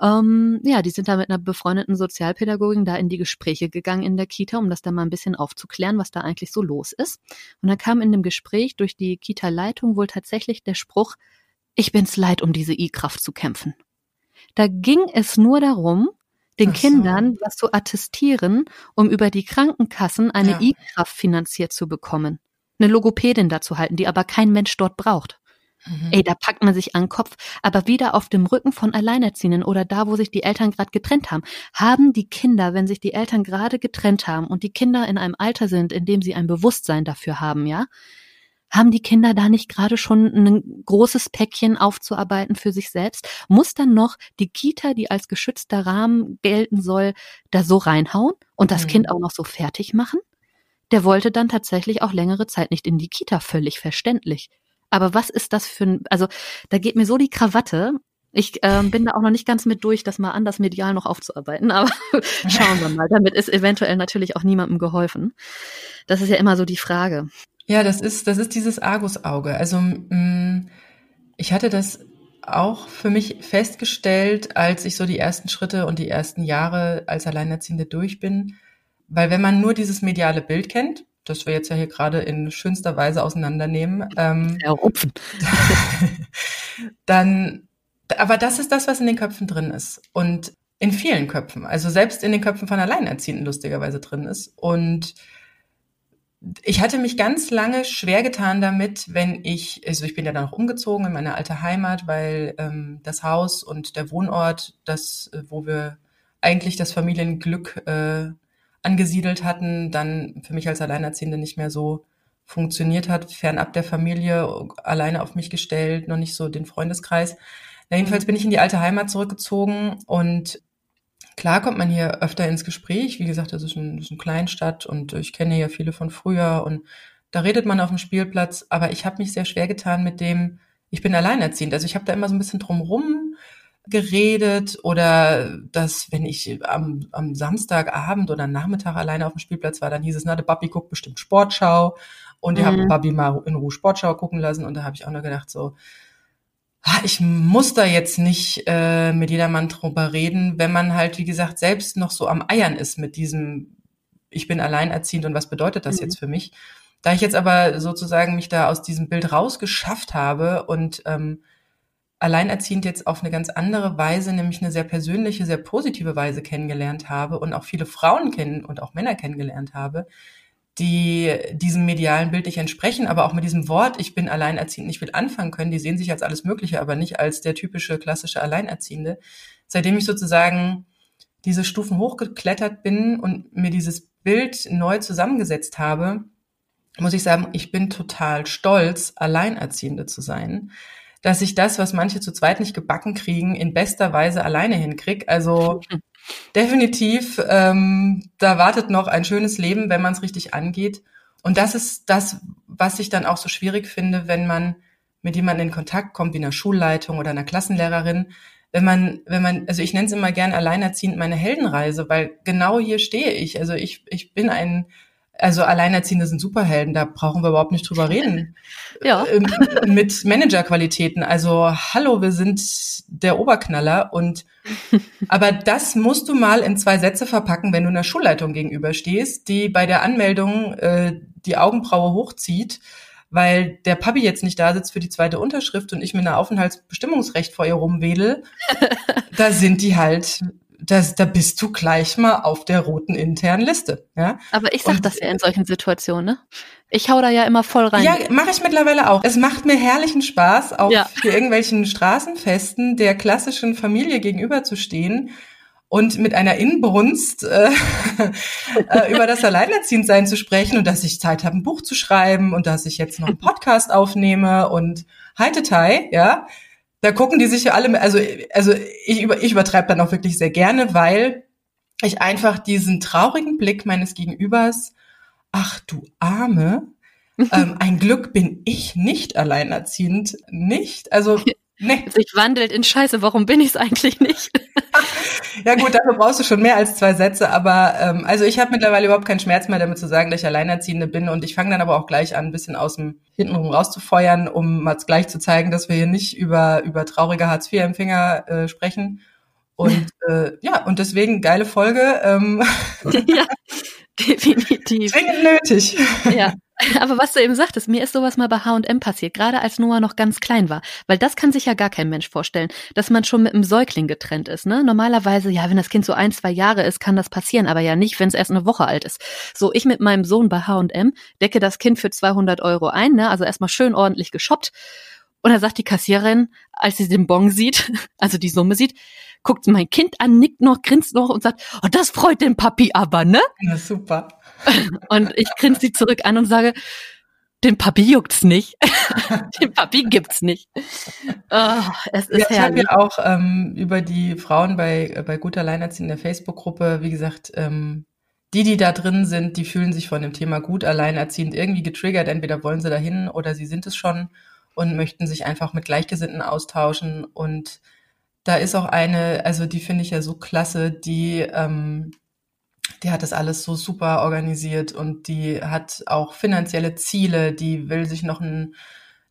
Ähm, ja, die sind da mit einer befreundeten Sozialpädagogin da in die Gespräche gegangen in der Kita, um das da mal ein bisschen aufzuklären, was da eigentlich so los ist. Und dann kam in dem Gespräch durch die Kita-Leitung wohl tatsächlich der Spruch, ich bin's leid, um diese I-Kraft zu kämpfen. Da ging es nur darum, den so. Kindern was zu attestieren, um über die Krankenkassen eine ja. E-Kraft finanziert zu bekommen. Eine Logopädin dazu halten, die aber kein Mensch dort braucht. Mhm. Ey, da packt man sich an den Kopf. Aber wieder auf dem Rücken von Alleinerziehenden oder da, wo sich die Eltern gerade getrennt haben, haben die Kinder, wenn sich die Eltern gerade getrennt haben und die Kinder in einem Alter sind, in dem sie ein Bewusstsein dafür haben, ja, haben die Kinder da nicht gerade schon ein großes Päckchen aufzuarbeiten für sich selbst? Muss dann noch die Kita, die als geschützter Rahmen gelten soll, da so reinhauen und das mhm. Kind auch noch so fertig machen? Der wollte dann tatsächlich auch längere Zeit nicht in die Kita, völlig verständlich. Aber was ist das für ein, also da geht mir so die Krawatte. Ich ähm, bin da auch noch nicht ganz mit durch, das mal anders medial noch aufzuarbeiten, aber schauen wir mal. Damit ist eventuell natürlich auch niemandem geholfen. Das ist ja immer so die Frage. Ja, das ist, das ist dieses Argusauge. Also mh, mm, ich hatte das auch für mich festgestellt, als ich so die ersten Schritte und die ersten Jahre als Alleinerziehende durch bin. Weil wenn man nur dieses mediale Bild kennt, das wir jetzt ja hier gerade in schönster Weise auseinandernehmen. Ähm, ja, rupfen. dann, aber das ist das, was in den Köpfen drin ist. Und in vielen Köpfen. Also selbst in den Köpfen von Alleinerziehenden lustigerweise drin ist. Und ich hatte mich ganz lange schwer getan damit, wenn ich, also ich bin ja dann auch umgezogen in meine alte Heimat, weil ähm, das Haus und der Wohnort, das, äh, wo wir eigentlich das Familienglück äh, angesiedelt hatten, dann für mich als Alleinerziehende nicht mehr so funktioniert hat, fernab der Familie, alleine auf mich gestellt, noch nicht so den Freundeskreis. Na, jedenfalls bin ich in die alte Heimat zurückgezogen und klar kommt man hier öfter ins Gespräch. Wie gesagt, das ist, ein, das ist eine Kleinstadt und ich kenne ja viele von früher und da redet man auf dem Spielplatz, aber ich habe mich sehr schwer getan mit dem, ich bin alleinerziehend. Also ich habe da immer so ein bisschen drumrum geredet oder dass, wenn ich am, am Samstagabend oder Nachmittag alleine auf dem Spielplatz war, dann hieß es, na, der Papi guckt bestimmt Sportschau und mhm. haben Papi mal in Ruhe Sportschau gucken lassen und da habe ich auch nur gedacht so, ich muss da jetzt nicht äh, mit jedermann drüber reden, wenn man halt, wie gesagt, selbst noch so am Eiern ist mit diesem, ich bin alleinerziehend und was bedeutet das mhm. jetzt für mich? Da ich jetzt aber sozusagen mich da aus diesem Bild rausgeschafft habe und ähm, alleinerziehend jetzt auf eine ganz andere Weise, nämlich eine sehr persönliche, sehr positive Weise kennengelernt habe und auch viele Frauen kennen und auch Männer kennengelernt habe, die diesem medialen Bild nicht entsprechen, aber auch mit diesem Wort, ich bin alleinerziehend, nicht viel anfangen können. Die sehen sich als alles Mögliche, aber nicht als der typische klassische Alleinerziehende. Seitdem ich sozusagen diese Stufen hochgeklettert bin und mir dieses Bild neu zusammengesetzt habe, muss ich sagen, ich bin total stolz, Alleinerziehende zu sein dass ich das, was manche zu zweit nicht gebacken kriegen, in bester Weise alleine hinkrieg. Also definitiv, ähm, da wartet noch ein schönes Leben, wenn man es richtig angeht. Und das ist das, was ich dann auch so schwierig finde, wenn man mit jemandem in Kontakt kommt, wie einer Schulleitung oder einer Klassenlehrerin, wenn man, wenn man, also ich nenne es immer gern alleinerziehend meine Heldenreise, weil genau hier stehe ich. Also ich, ich bin ein also Alleinerziehende sind Superhelden, da brauchen wir überhaupt nicht drüber reden. ja. Ähm, mit Managerqualitäten. Also hallo, wir sind der Oberknaller und aber das musst du mal in zwei Sätze verpacken, wenn du einer Schulleitung gegenüberstehst, die bei der Anmeldung äh, die Augenbraue hochzieht, weil der Papi jetzt nicht da sitzt für die zweite Unterschrift und ich mit einer Aufenthaltsbestimmungsrecht vor ihr rumwedel. da sind die halt das, da bist du gleich mal auf der roten internen Liste. Ja? Aber ich sag und, das ja in solchen Situationen, ne? Ich hau da ja immer voll rein. Ja, mache ich mittlerweile auch. Es macht mir herrlichen Spaß, auf ja. irgendwelchen Straßenfesten der klassischen Familie gegenüberzustehen und mit einer Inbrunst äh, äh, über das Alleinerziehendsein zu sprechen und dass ich Zeit habe, ein Buch zu schreiben und dass ich jetzt noch einen Podcast aufnehme und Heitetai, ja. Da gucken die sich ja alle, also, also ich, über, ich übertreibe dann auch wirklich sehr gerne, weil ich einfach diesen traurigen Blick meines Gegenübers, ach du Arme, ähm, ein Glück bin ich nicht alleinerziehend, nicht. Also Nee. Sich wandelt in Scheiße, warum bin ich es eigentlich nicht? ja gut, dafür brauchst du schon mehr als zwei Sätze, aber ähm, also ich habe mittlerweile überhaupt keinen Schmerz mehr damit zu sagen, dass ich Alleinerziehende bin und ich fange dann aber auch gleich an, ein bisschen aus dem Hintenrum rauszufeuern, um mal gleich zu zeigen, dass wir hier nicht über, über traurige Hartz-IV-Empfänger äh, sprechen. Und äh, ja, und deswegen geile Folge. Ähm. Ja, Definitiv. Dringend nötig. Ja. Aber was du eben sagtest, mir ist sowas mal bei H&M passiert, gerade als Noah noch ganz klein war. Weil das kann sich ja gar kein Mensch vorstellen, dass man schon mit einem Säugling getrennt ist. Ne? Normalerweise, ja, wenn das Kind so ein, zwei Jahre ist, kann das passieren, aber ja nicht, wenn es erst eine Woche alt ist. So, ich mit meinem Sohn bei H&M decke das Kind für 200 Euro ein, ne? also erstmal schön ordentlich geshoppt. Und da sagt die Kassiererin, als sie den Bon sieht, also die Summe sieht, guckt mein Kind an, nickt noch, grinst noch und sagt, oh, das freut den Papi aber, ne? Na super. Und ich grinse sie zurück an und sage, den Papi juckt's nicht. den Papi gibt's nicht. Oh, es ist ja, ich habe ja auch ähm, über die Frauen bei, bei Gut Alleinerziehend in der Facebook-Gruppe, wie gesagt, ähm, die, die da drin sind, die fühlen sich von dem Thema gut alleinerziehend irgendwie getriggert. Entweder wollen sie dahin oder sie sind es schon und möchten sich einfach mit Gleichgesinnten austauschen. Und da ist auch eine, also die finde ich ja so klasse, die ähm, die hat das alles so super organisiert und die hat auch finanzielle Ziele, die will sich noch ein,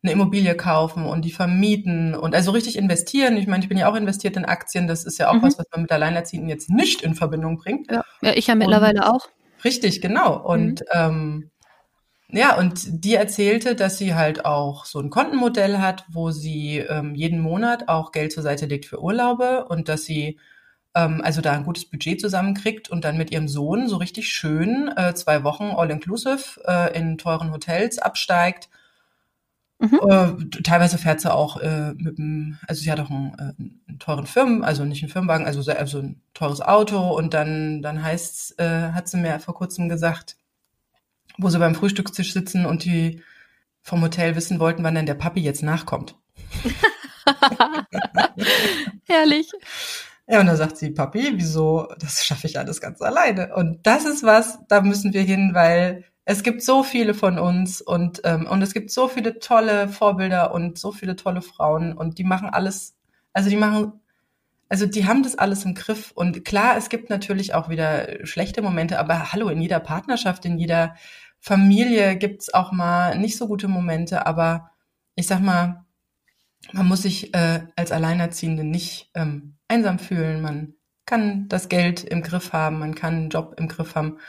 eine Immobilie kaufen und die vermieten und also richtig investieren. Ich meine, ich bin ja auch investiert in Aktien, das ist ja auch mhm. was, was man mit Alleinerziehenden jetzt nicht in Verbindung bringt. Ja, ja ich ja mittlerweile auch. Richtig, genau. Und mhm. ähm, ja, und die erzählte, dass sie halt auch so ein Kontenmodell hat, wo sie ähm, jeden Monat auch Geld zur Seite legt für Urlaube und dass sie ähm, also da ein gutes Budget zusammenkriegt und dann mit ihrem Sohn so richtig schön äh, zwei Wochen all-inclusive äh, in teuren Hotels absteigt. Mhm. Äh, teilweise fährt sie auch äh, mit dem, also sie hat auch einen, äh, einen teuren Firmen, also nicht einen Firmenwagen, also, also ein teures Auto und dann, dann heißt äh, hat sie mir vor kurzem gesagt, wo sie beim Frühstückstisch sitzen und die vom Hotel wissen wollten, wann denn der Papi jetzt nachkommt. Herrlich. Ja, und da sagt sie, Papi, wieso, das schaffe ich alles ganz alleine. Und das ist was, da müssen wir hin, weil es gibt so viele von uns und, ähm, und es gibt so viele tolle Vorbilder und so viele tolle Frauen und die machen alles, also die machen, also die haben das alles im Griff. Und klar, es gibt natürlich auch wieder schlechte Momente, aber hallo, in jeder Partnerschaft, in jeder Familie gibt's auch mal nicht so gute Momente, aber ich sag mal, man muss sich äh, als Alleinerziehende nicht ähm, einsam fühlen, man kann das Geld im Griff haben, man kann einen Job im Griff haben.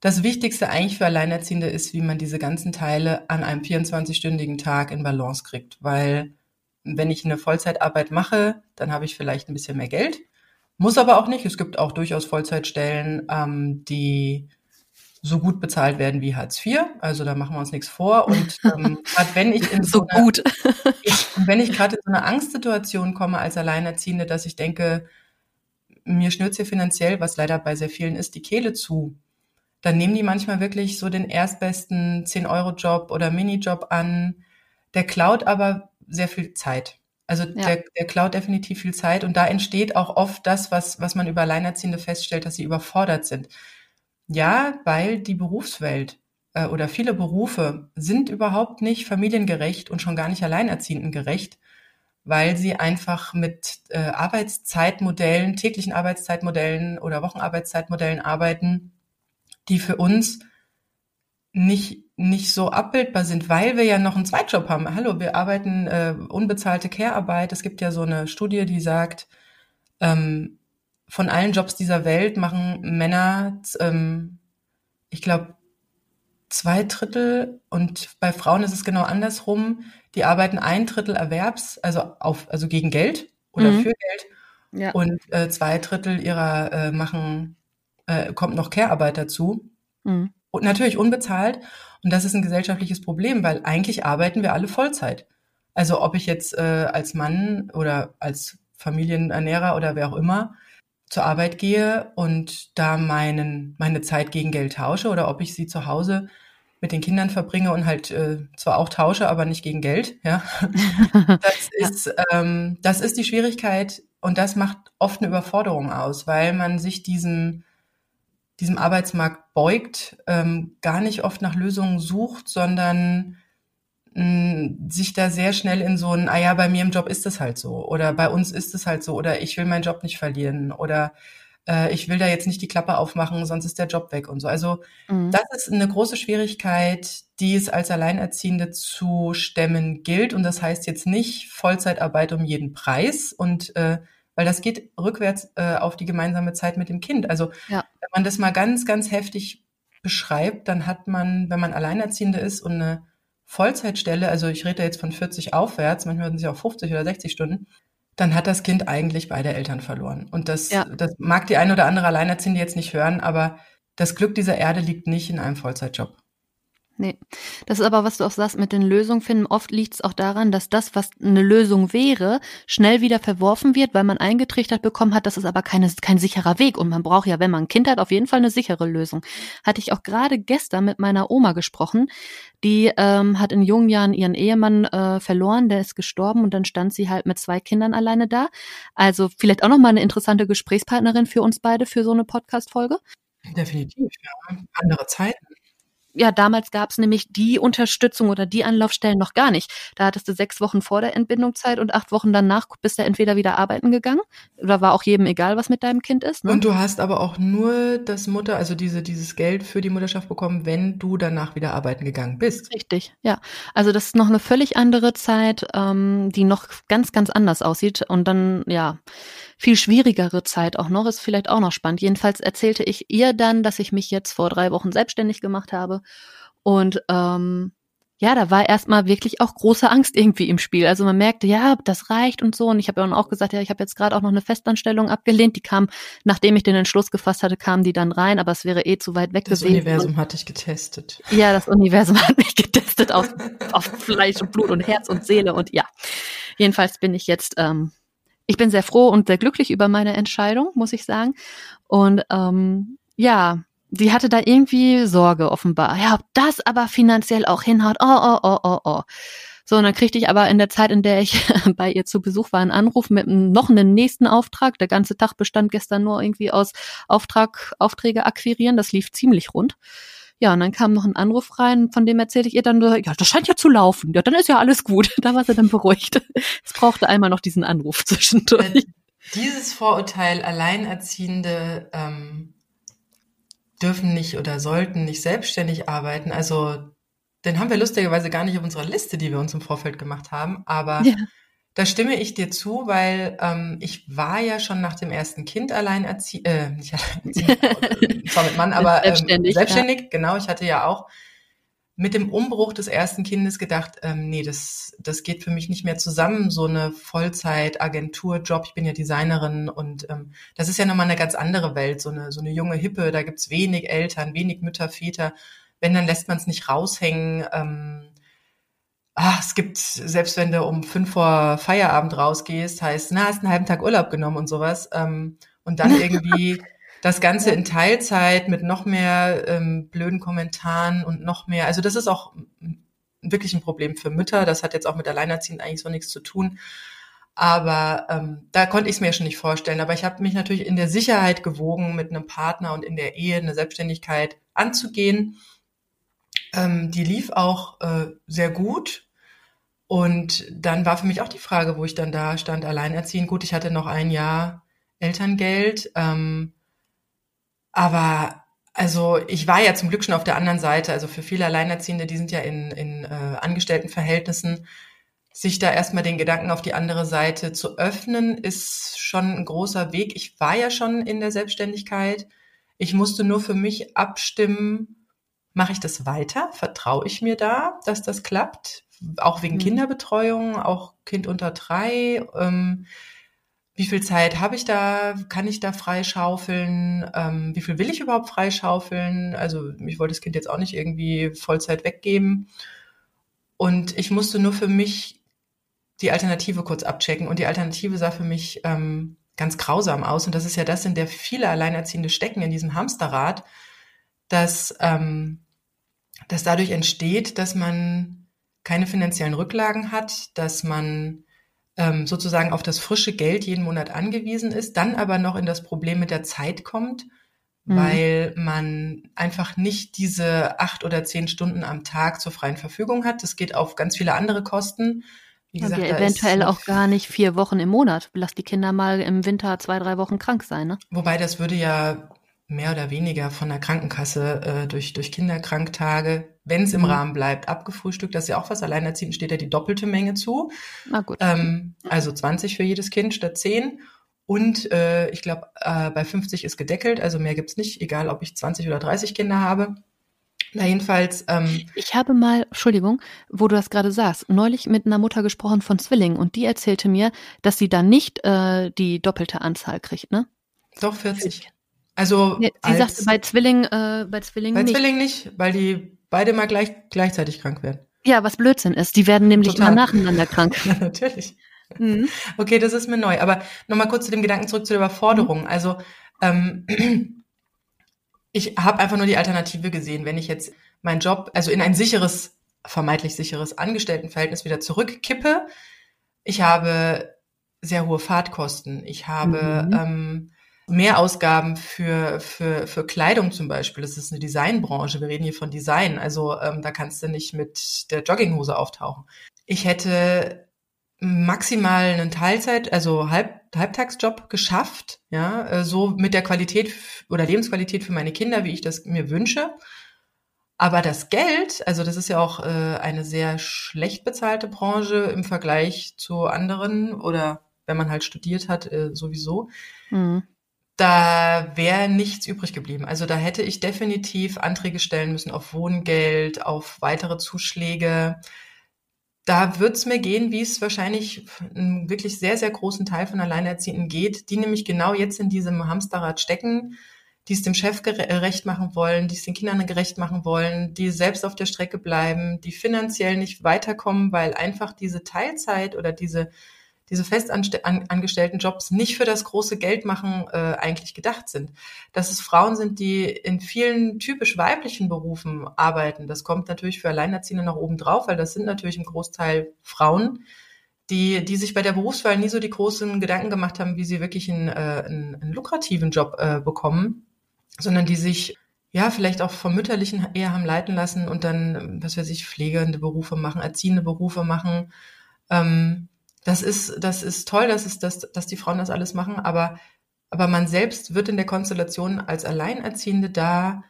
Das Wichtigste eigentlich für Alleinerziehende ist, wie man diese ganzen Teile an einem 24-stündigen Tag in Balance kriegt. Weil wenn ich eine Vollzeitarbeit mache, dann habe ich vielleicht ein bisschen mehr Geld. Muss aber auch nicht. Es gibt auch durchaus Vollzeitstellen, ähm, die so gut bezahlt werden wie Hartz IV. Also da machen wir uns nichts vor. Und ähm, gerade wenn ich in so, so einer, ich, wenn ich gerade in so eine Angstsituation komme als Alleinerziehende, dass ich denke, mir schnürt hier finanziell, was leider bei sehr vielen ist, die Kehle zu, dann nehmen die manchmal wirklich so den erstbesten 10-Euro-Job oder Minijob an. Der klaut aber sehr viel Zeit. Also ja. der, der klaut definitiv viel Zeit und da entsteht auch oft das, was, was man über Alleinerziehende feststellt, dass sie überfordert sind. Ja, weil die Berufswelt äh, oder viele Berufe sind überhaupt nicht familiengerecht und schon gar nicht alleinerziehenden gerecht, weil sie einfach mit äh, Arbeitszeitmodellen, täglichen Arbeitszeitmodellen oder Wochenarbeitszeitmodellen arbeiten, die für uns nicht nicht so abbildbar sind, weil wir ja noch einen Zweitjob haben. Hallo, wir arbeiten äh, unbezahlte Care-Arbeit. Es gibt ja so eine Studie, die sagt, ähm, von allen Jobs dieser Welt machen Männer, ähm, ich glaube, zwei Drittel und bei Frauen ist es genau andersrum. Die arbeiten ein Drittel Erwerbs, also auf, also gegen Geld oder mhm. für Geld. Ja. Und äh, zwei Drittel ihrer äh, machen, äh, kommt noch Care-Arbeit dazu. Mhm. Und natürlich unbezahlt. Und das ist ein gesellschaftliches Problem, weil eigentlich arbeiten wir alle Vollzeit. Also ob ich jetzt äh, als Mann oder als Familienernährer oder wer auch immer zur Arbeit gehe und da meinen, meine Zeit gegen Geld tausche oder ob ich sie zu Hause mit den Kindern verbringe und halt äh, zwar auch tausche, aber nicht gegen Geld. Ja, das ist ähm, das ist die Schwierigkeit und das macht oft eine Überforderung aus, weil man sich diesem diesem Arbeitsmarkt beugt, ähm, gar nicht oft nach Lösungen sucht, sondern sich da sehr schnell in so ein, ah ja, bei mir im Job ist es halt so oder bei uns ist es halt so oder ich will meinen Job nicht verlieren oder äh, ich will da jetzt nicht die Klappe aufmachen, sonst ist der Job weg und so. Also mhm. das ist eine große Schwierigkeit, die es als Alleinerziehende zu stemmen gilt und das heißt jetzt nicht Vollzeitarbeit um jeden Preis und äh, weil das geht rückwärts äh, auf die gemeinsame Zeit mit dem Kind. Also ja. wenn man das mal ganz, ganz heftig beschreibt, dann hat man, wenn man Alleinerziehende ist und eine Vollzeitstelle, also ich rede jetzt von 40 aufwärts, manchmal sind sie auch 50 oder 60 Stunden, dann hat das Kind eigentlich beide Eltern verloren. Und das, ja. das mag die eine oder andere Alleinerziehende jetzt nicht hören, aber das Glück dieser Erde liegt nicht in einem Vollzeitjob. Nee. Das ist aber, was du auch sagst mit den Lösungen finden. Oft liegt es auch daran, dass das, was eine Lösung wäre, schnell wieder verworfen wird, weil man eingetrichtert bekommen hat, das ist aber keine, kein sicherer Weg. Und man braucht ja, wenn man ein Kind hat, auf jeden Fall eine sichere Lösung. Hatte ich auch gerade gestern mit meiner Oma gesprochen. Die ähm, hat in jungen Jahren ihren Ehemann äh, verloren, der ist gestorben und dann stand sie halt mit zwei Kindern alleine da. Also vielleicht auch nochmal eine interessante Gesprächspartnerin für uns beide für so eine Podcast-Folge. Definitiv, ja. Andere Zeiten ja, damals gab es nämlich die Unterstützung oder die Anlaufstellen noch gar nicht. Da hattest du sechs Wochen vor der Entbindung Zeit und acht Wochen danach bist du entweder wieder arbeiten gegangen oder war auch jedem egal, was mit deinem Kind ist. Ne? Und du hast aber auch nur das Mutter, also diese, dieses Geld für die Mutterschaft bekommen, wenn du danach wieder arbeiten gegangen bist. Richtig, ja. Also das ist noch eine völlig andere Zeit, ähm, die noch ganz, ganz anders aussieht. Und dann, ja, viel schwierigere Zeit auch noch, ist vielleicht auch noch spannend. Jedenfalls erzählte ich ihr dann, dass ich mich jetzt vor drei Wochen selbstständig gemacht habe. Und ähm, ja, da war erstmal wirklich auch große Angst irgendwie im Spiel. Also man merkte, ja, das reicht und so. Und ich habe ja auch gesagt, ja, ich habe jetzt gerade auch noch eine Festanstellung abgelehnt. Die kam, nachdem ich den Entschluss gefasst hatte, kam die dann rein, aber es wäre eh zu weit weg das gewesen. Das Universum hat dich getestet. Ja, das Universum hat mich getestet auf, auf Fleisch und Blut und Herz und Seele und ja. Jedenfalls bin ich jetzt ähm, ich bin sehr froh und sehr glücklich über meine Entscheidung, muss ich sagen. Und ähm, ja, sie hatte da irgendwie Sorge offenbar. Ja, ob das aber finanziell auch hinhaut. Oh, oh, oh, oh, oh. So, und dann kriegte ich aber in der Zeit, in der ich bei ihr zu Besuch war, einen Anruf mit noch einem nächsten Auftrag. Der ganze Tag bestand gestern nur irgendwie aus Auftrag, Aufträge akquirieren. Das lief ziemlich rund. Ja, und dann kam noch ein Anruf rein, von dem erzählte ich ihr dann, ja, das scheint ja zu laufen. Ja, dann ist ja alles gut. Da war sie dann beruhigt. Es brauchte einmal noch diesen Anruf zwischendurch. Dieses Vorurteil, Alleinerziehende ähm, dürfen nicht oder sollten nicht selbstständig arbeiten, also den haben wir lustigerweise gar nicht auf unserer Liste, die wir uns im Vorfeld gemacht haben, aber ja. Da stimme ich dir zu, weil ähm, ich war ja schon nach dem ersten Kind alleinerziehend, äh, nicht alleinerziehend, zwar mit Mann, aber ähm, selbstständig, selbstständig ja. genau. Ich hatte ja auch mit dem Umbruch des ersten Kindes gedacht, ähm, nee, das, das geht für mich nicht mehr zusammen, so eine Vollzeit-Agentur-Job. Ich bin ja Designerin und ähm, das ist ja nochmal eine ganz andere Welt, so eine, so eine junge Hippe, da gibt's wenig Eltern, wenig Mütter, Väter. Wenn, dann lässt man es nicht raushängen. Ähm, ach, es gibt, selbst wenn du um fünf vor Feierabend rausgehst, heißt, na, hast einen halben Tag Urlaub genommen und sowas. Ähm, und dann irgendwie das Ganze in Teilzeit mit noch mehr ähm, blöden Kommentaren und noch mehr. Also das ist auch wirklich ein Problem für Mütter. Das hat jetzt auch mit Alleinerziehend eigentlich so nichts zu tun. Aber ähm, da konnte ich es mir schon nicht vorstellen. Aber ich habe mich natürlich in der Sicherheit gewogen, mit einem Partner und in der Ehe eine Selbstständigkeit anzugehen. Ähm, die lief auch äh, sehr gut. Und dann war für mich auch die Frage, wo ich dann da stand, alleinerziehend. Gut, ich hatte noch ein Jahr Elterngeld. Ähm, aber also ich war ja zum Glück schon auf der anderen Seite. Also für viele Alleinerziehende, die sind ja in, in äh, Angestelltenverhältnissen, sich da erstmal den Gedanken auf die andere Seite zu öffnen, ist schon ein großer Weg. Ich war ja schon in der Selbstständigkeit. Ich musste nur für mich abstimmen, mache ich das weiter? Vertraue ich mir da, dass das klappt? Auch wegen mhm. Kinderbetreuung, auch Kind unter drei. Ähm, wie viel Zeit habe ich da? Kann ich da freischaufeln? Ähm, wie viel will ich überhaupt freischaufeln? Also ich wollte das Kind jetzt auch nicht irgendwie Vollzeit weggeben. Und ich musste nur für mich die Alternative kurz abchecken. Und die Alternative sah für mich ähm, ganz grausam aus. Und das ist ja das, in der viele Alleinerziehende stecken, in diesem Hamsterrad, dass, ähm, dass dadurch entsteht, dass man keine finanziellen Rücklagen hat, dass man ähm, sozusagen auf das frische Geld jeden Monat angewiesen ist, dann aber noch in das Problem mit der Zeit kommt, mhm. weil man einfach nicht diese acht oder zehn Stunden am Tag zur freien Verfügung hat. Das geht auf ganz viele andere Kosten. Wie gesagt, ja, eventuell auch gar nicht vier Wochen im Monat. Lass die Kinder mal im Winter zwei, drei Wochen krank sein. Ne? Wobei das würde ja mehr oder weniger von der Krankenkasse äh, durch, durch Kinderkranktage, wenn es im mhm. Rahmen bleibt, abgefrühstückt. Das ist ja auch was. Alleinerziehend steht ja die doppelte Menge zu. Na gut. Ähm, also 20 für jedes Kind statt 10. Und äh, ich glaube, äh, bei 50 ist gedeckelt, also mehr gibt's nicht, egal ob ich 20 oder 30 Kinder habe. Na jedenfalls. Ähm, ich habe mal, Entschuldigung, wo du das gerade sagst, neulich mit einer Mutter gesprochen von Zwillingen und die erzählte mir, dass sie da nicht äh, die doppelte Anzahl kriegt, ne? Doch 40. Also nee, sie sagte bei Zwillingen, äh, bei Zwillingen bei nicht. Bei Zwillingen nicht, weil die beide mal gleich gleichzeitig krank werden. Ja, was Blödsinn ist. Die werden nämlich Total. immer nacheinander krank. ja, natürlich. Mhm. Okay, das ist mir neu. Aber nochmal kurz zu dem Gedanken zurück zu der Überforderung. Mhm. Also ähm, ich habe einfach nur die Alternative gesehen, wenn ich jetzt meinen Job, also in ein sicheres, vermeintlich sicheres Angestelltenverhältnis wieder zurückkippe. Ich habe sehr hohe Fahrtkosten. Ich habe mhm. ähm, mehr Ausgaben für, für, für Kleidung zum Beispiel. Das ist eine Designbranche. Wir reden hier von Design. Also ähm, da kannst du nicht mit der Jogginghose auftauchen. Ich hätte maximal einen Teilzeit, also Halb, Halbtagsjob geschafft, ja, äh, so mit der Qualität oder Lebensqualität für meine Kinder, wie ich das mir wünsche. Aber das Geld, also das ist ja auch äh, eine sehr schlecht bezahlte Branche im Vergleich zu anderen oder wenn man halt studiert hat, äh, sowieso. Mhm. Da wäre nichts übrig geblieben. Also da hätte ich definitiv Anträge stellen müssen auf Wohngeld, auf weitere Zuschläge da wird es mir gehen, wie es wahrscheinlich einen wirklich sehr, sehr großen Teil von Alleinerziehenden geht, die nämlich genau jetzt in diesem Hamsterrad stecken, die es dem Chef gerecht machen wollen, die es den Kindern gerecht machen wollen, die selbst auf der Strecke bleiben, die finanziell nicht weiterkommen, weil einfach diese Teilzeit oder diese diese festangestellten Jobs nicht für das große Geld machen äh, eigentlich gedacht sind. Dass es Frauen sind, die in vielen typisch weiblichen Berufen arbeiten, das kommt natürlich für Alleinerziehende noch oben drauf, weil das sind natürlich im Großteil Frauen, die, die sich bei der Berufswahl nie so die großen Gedanken gemacht haben, wie sie wirklich einen, äh, einen, einen lukrativen Job äh, bekommen, sondern die sich ja, vielleicht auch vom Mütterlichen eher haben leiten lassen und dann, was weiß ich, pflegende Berufe machen, erziehende Berufe machen. Ähm, das ist, das ist toll, dass, es, dass, dass die Frauen das alles machen, aber, aber man selbst wird in der Konstellation als Alleinerziehende da.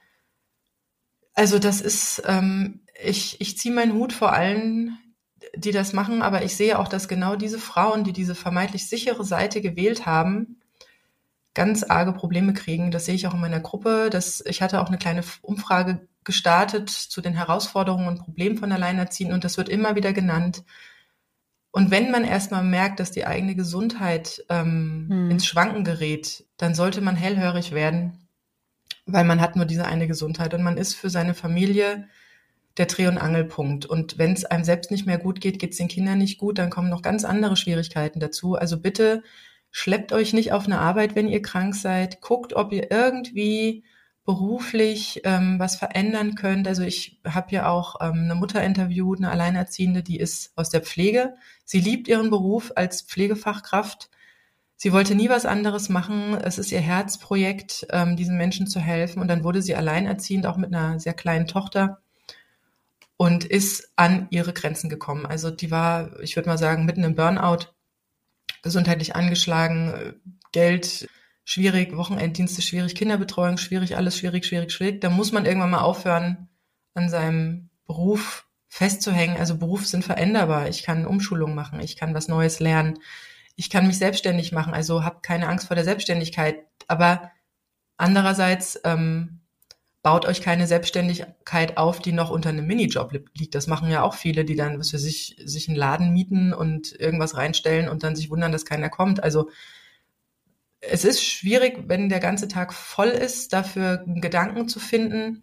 Also das ist, ähm, ich, ich ziehe meinen Hut vor allen, die das machen, aber ich sehe auch, dass genau diese Frauen, die diese vermeintlich sichere Seite gewählt haben, ganz arge Probleme kriegen. Das sehe ich auch in meiner Gruppe. Das, ich hatte auch eine kleine Umfrage gestartet zu den Herausforderungen und Problemen von Alleinerziehenden und das wird immer wieder genannt. Und wenn man erstmal merkt, dass die eigene Gesundheit ähm, hm. ins Schwanken gerät, dann sollte man hellhörig werden, weil man hat nur diese eine Gesundheit und man ist für seine Familie der Dreh- und Angelpunkt. Und wenn es einem selbst nicht mehr gut geht, geht es den Kindern nicht gut, dann kommen noch ganz andere Schwierigkeiten dazu. Also bitte schleppt euch nicht auf eine Arbeit, wenn ihr krank seid. Guckt, ob ihr irgendwie beruflich ähm, was verändern könnt. Also ich habe ja auch ähm, eine Mutter interviewt, eine Alleinerziehende, die ist aus der Pflege. Sie liebt ihren Beruf als Pflegefachkraft. Sie wollte nie was anderes machen. Es ist ihr Herzprojekt, ähm, diesen Menschen zu helfen. Und dann wurde sie alleinerziehend, auch mit einer sehr kleinen Tochter und ist an ihre Grenzen gekommen. Also die war, ich würde mal sagen, mitten im Burnout, gesundheitlich angeschlagen, Geld schwierig, Wochenenddienste schwierig, Kinderbetreuung schwierig, alles schwierig, schwierig, schwierig. Da muss man irgendwann mal aufhören, an seinem Beruf festzuhängen. Also Berufe sind veränderbar. Ich kann Umschulung machen, ich kann was Neues lernen, ich kann mich selbstständig machen. Also habe keine Angst vor der Selbstständigkeit. Aber andererseits ähm, baut euch keine Selbstständigkeit auf, die noch unter einem Minijob liegt. Das machen ja auch viele, die dann, was für sich, sich einen Laden mieten und irgendwas reinstellen und dann sich wundern, dass keiner kommt. Also es ist schwierig, wenn der ganze Tag voll ist, dafür Gedanken zu finden.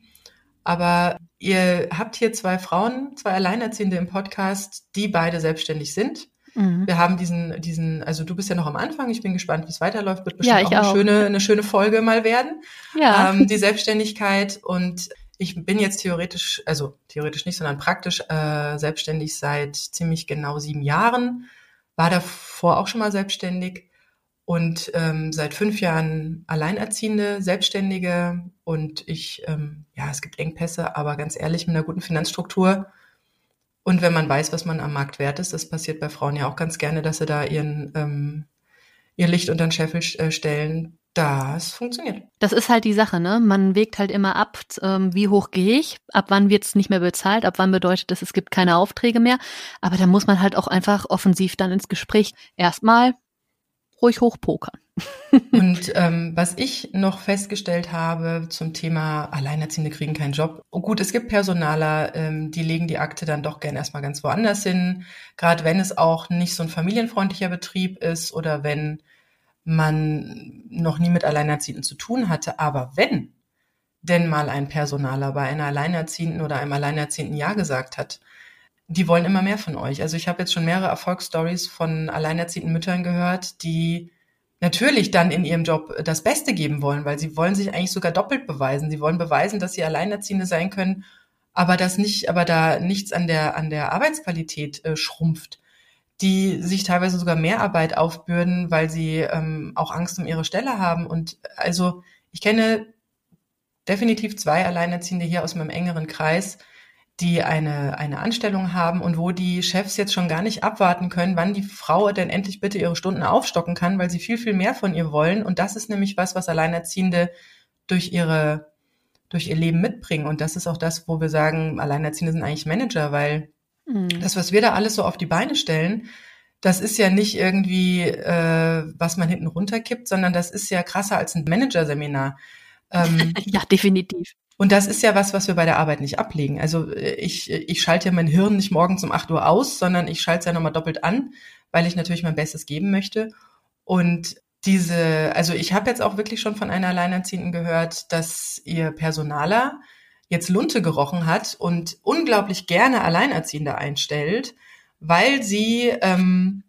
Aber ihr habt hier zwei Frauen, zwei Alleinerziehende im Podcast, die beide selbstständig sind. Mhm. Wir haben diesen, diesen, also du bist ja noch am Anfang. Ich bin gespannt, wie es weiterläuft. Wird bestimmt ja, auch, eine auch schöne, eine schöne Folge mal werden. Ja. Ähm, die Selbstständigkeit und ich bin jetzt theoretisch, also theoretisch nicht, sondern praktisch äh, selbstständig seit ziemlich genau sieben Jahren. War davor auch schon mal selbstständig und ähm, seit fünf Jahren Alleinerziehende, Selbstständige und ich, ähm, ja, es gibt Engpässe, aber ganz ehrlich, mit einer guten Finanzstruktur und wenn man weiß, was man am Markt wert ist, das passiert bei Frauen ja auch ganz gerne, dass sie da ihren, ähm, ihr Licht unter den Scheffel äh, stellen, das funktioniert. Das ist halt die Sache, ne? Man wägt halt immer ab, ähm, wie hoch gehe ich, ab wann wird es nicht mehr bezahlt, ab wann bedeutet es, es gibt keine Aufträge mehr. Aber da muss man halt auch einfach offensiv dann ins Gespräch erstmal ruhig hochpokern. Und ähm, was ich noch festgestellt habe zum Thema Alleinerziehende kriegen keinen Job. Oh gut, es gibt Personaler, ähm, die legen die Akte dann doch gern erstmal ganz woanders hin. Gerade wenn es auch nicht so ein familienfreundlicher Betrieb ist oder wenn man noch nie mit Alleinerziehenden zu tun hatte. Aber wenn denn mal ein Personaler bei einer Alleinerziehenden oder einem Alleinerziehenden Ja gesagt hat, die wollen immer mehr von euch. Also ich habe jetzt schon mehrere Erfolgsstories von alleinerziehenden Müttern gehört, die natürlich dann in ihrem Job das Beste geben wollen, weil sie wollen sich eigentlich sogar doppelt beweisen. Sie wollen beweisen, dass sie Alleinerziehende sein können, aber das nicht, aber da nichts an der an der Arbeitsqualität äh, schrumpft, die sich teilweise sogar mehr Arbeit aufbürden, weil sie ähm, auch Angst um ihre Stelle haben. Und also ich kenne definitiv zwei Alleinerziehende hier aus meinem engeren Kreis, die eine, eine Anstellung haben und wo die Chefs jetzt schon gar nicht abwarten können, wann die Frau denn endlich bitte ihre Stunden aufstocken kann, weil sie viel, viel mehr von ihr wollen. Und das ist nämlich was, was Alleinerziehende durch ihre, durch ihr Leben mitbringen. Und das ist auch das, wo wir sagen, Alleinerziehende sind eigentlich Manager, weil mhm. das, was wir da alles so auf die Beine stellen, das ist ja nicht irgendwie, äh, was man hinten runterkippt, sondern das ist ja krasser als ein Managerseminar. Ähm, ja, definitiv. Und das ist ja was, was wir bei der Arbeit nicht ablegen. Also äh, ich, ich schalte ja mein Hirn nicht morgens um 8 Uhr aus, sondern ich schalte es ja nochmal doppelt an, weil ich natürlich mein Bestes geben möchte. Und diese, also ich habe jetzt auch wirklich schon von einer Alleinerziehenden gehört, dass ihr Personaler jetzt Lunte gerochen hat und unglaublich gerne Alleinerziehende einstellt, weil sie ähm,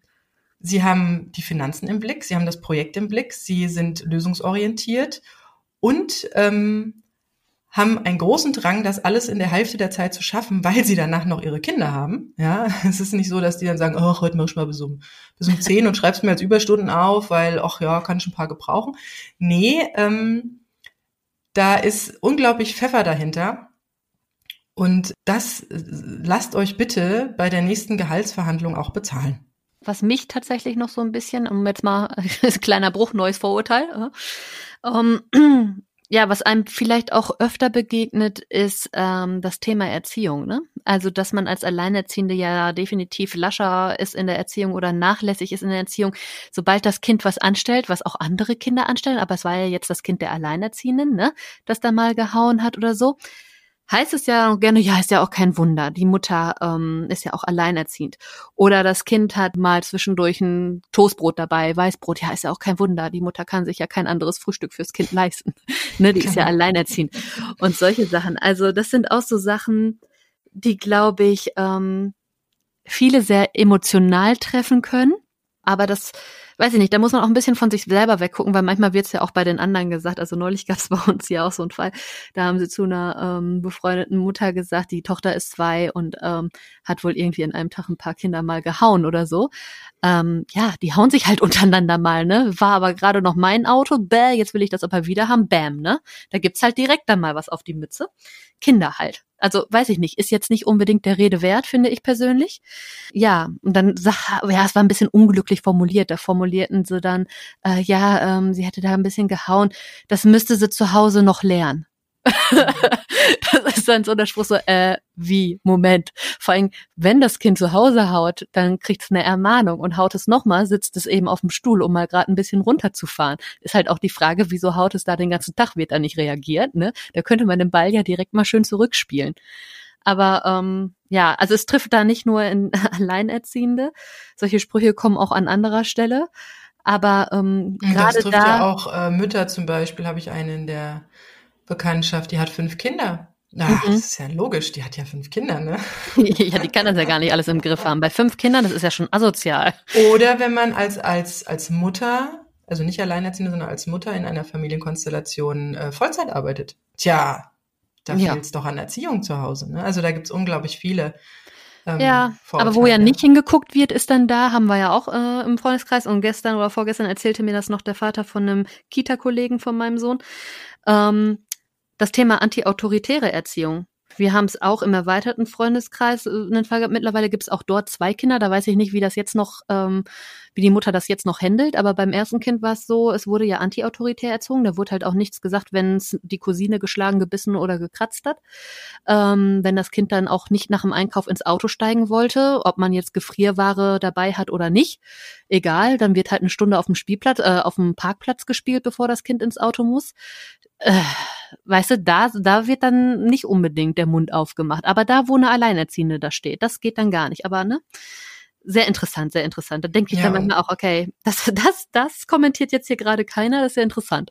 sie haben die Finanzen im Blick, sie haben das Projekt im Blick, sie sind lösungsorientiert und ähm, haben einen großen Drang, das alles in der Hälfte der Zeit zu schaffen, weil sie danach noch ihre Kinder haben. Ja, es ist nicht so, dass die dann sagen, oh, heute mach ich mal bis um, bis um zehn und schreibst mir als Überstunden auf, weil, ach ja, kann ich ein paar gebrauchen. Nee, ähm, da ist unglaublich Pfeffer dahinter. Und das äh, lasst euch bitte bei der nächsten Gehaltsverhandlung auch bezahlen. Was mich tatsächlich noch so ein bisschen, um jetzt mal kleiner Bruch, neues Vorurteil, äh, ähm, ja, was einem vielleicht auch öfter begegnet, ist ähm, das Thema Erziehung. Ne? Also, dass man als Alleinerziehende ja definitiv lascher ist in der Erziehung oder nachlässig ist in der Erziehung, sobald das Kind was anstellt, was auch andere Kinder anstellen. Aber es war ja jetzt das Kind der Alleinerziehenden, ne? das da mal gehauen hat oder so heißt es ja gerne, ja, ist ja auch kein Wunder. Die Mutter ähm, ist ja auch alleinerziehend. Oder das Kind hat mal zwischendurch ein Toastbrot dabei, Weißbrot, ja, ist ja auch kein Wunder. Die Mutter kann sich ja kein anderes Frühstück fürs Kind leisten. ne, die ist ja alleinerziehend. Und solche Sachen. Also das sind auch so Sachen, die, glaube ich, ähm, viele sehr emotional treffen können. Aber das weiß ich nicht, da muss man auch ein bisschen von sich selber weggucken, weil manchmal wird es ja auch bei den anderen gesagt. Also neulich gab es bei uns ja auch so einen Fall, da haben sie zu einer ähm, befreundeten Mutter gesagt, die Tochter ist zwei und ähm, hat wohl irgendwie in einem Tag ein paar Kinder mal gehauen oder so. Ähm, ja, die hauen sich halt untereinander mal, ne? War aber gerade noch mein Auto, bäh, jetzt will ich das aber wieder haben, bam, ne? Da gibt's halt direkt dann mal was auf die Mütze. Kinder halt. Also weiß ich nicht, ist jetzt nicht unbedingt der Rede wert, finde ich persönlich. Ja, und dann sag, ja, es war ein bisschen unglücklich formuliert. Da formulierten sie dann, äh, ja, ähm, sie hätte da ein bisschen gehauen. Das müsste sie zu Hause noch lernen. das ist dann so der Spruch so, äh, wie, Moment. Vor allem, wenn das Kind zu Hause haut, dann kriegt es eine Ermahnung und haut es nochmal, sitzt es eben auf dem Stuhl, um mal gerade ein bisschen runterzufahren. Ist halt auch die Frage, wieso haut es da den ganzen Tag, wird da nicht reagiert, ne? Da könnte man den Ball ja direkt mal schön zurückspielen. Aber ähm, ja, also es trifft da nicht nur in Alleinerziehende. Solche Sprüche kommen auch an anderer Stelle. Aber ähm, gerade da. Das trifft ja auch äh, Mütter zum Beispiel, habe ich eine in der Bekanntschaft, die hat fünf Kinder. Na, mhm. das ist ja logisch, die hat ja fünf Kinder, ne? ja, die kann das ja gar nicht alles im Griff haben. Bei fünf Kindern, das ist ja schon asozial. Oder wenn man als, als, als Mutter, also nicht alleinerziehende, sondern als Mutter in einer Familienkonstellation äh, Vollzeit arbeitet. Tja, da ja. fehlt es doch an Erziehung zu Hause. Ne? Also da gibt's unglaublich viele. Ähm, ja, aber wo ja nicht hingeguckt wird, ist dann da, haben wir ja auch äh, im Freundeskreis und gestern oder vorgestern erzählte mir das noch der Vater von einem Kita-Kollegen von meinem Sohn. Ähm, das Thema antiautoritäre Erziehung Wir haben es auch im erweiterten Freundeskreis einen äh, Fall gehabt. Mittlerweile gibt es auch dort zwei Kinder. Da weiß ich nicht, wie das jetzt noch, ähm, wie die Mutter das jetzt noch handelt. Aber beim ersten Kind war es so, es wurde ja antiautoritär erzogen. Da wurde halt auch nichts gesagt, wenn es die Cousine geschlagen, gebissen oder gekratzt hat. Ähm, wenn das Kind dann auch nicht nach dem Einkauf ins Auto steigen wollte, ob man jetzt Gefrierware dabei hat oder nicht, egal, dann wird halt eine Stunde auf dem Spielplatz, äh, auf dem Parkplatz gespielt, bevor das Kind ins Auto muss. Äh, weißt du, da, da wird dann nicht unbedingt der Mund aufgemacht. Aber da, wo eine Alleinerziehende da steht, das geht dann gar nicht. Aber ne, sehr interessant, sehr interessant. Da denke ich ja, dann manchmal auch, okay, das, das, das kommentiert jetzt hier gerade keiner, das ist ja interessant.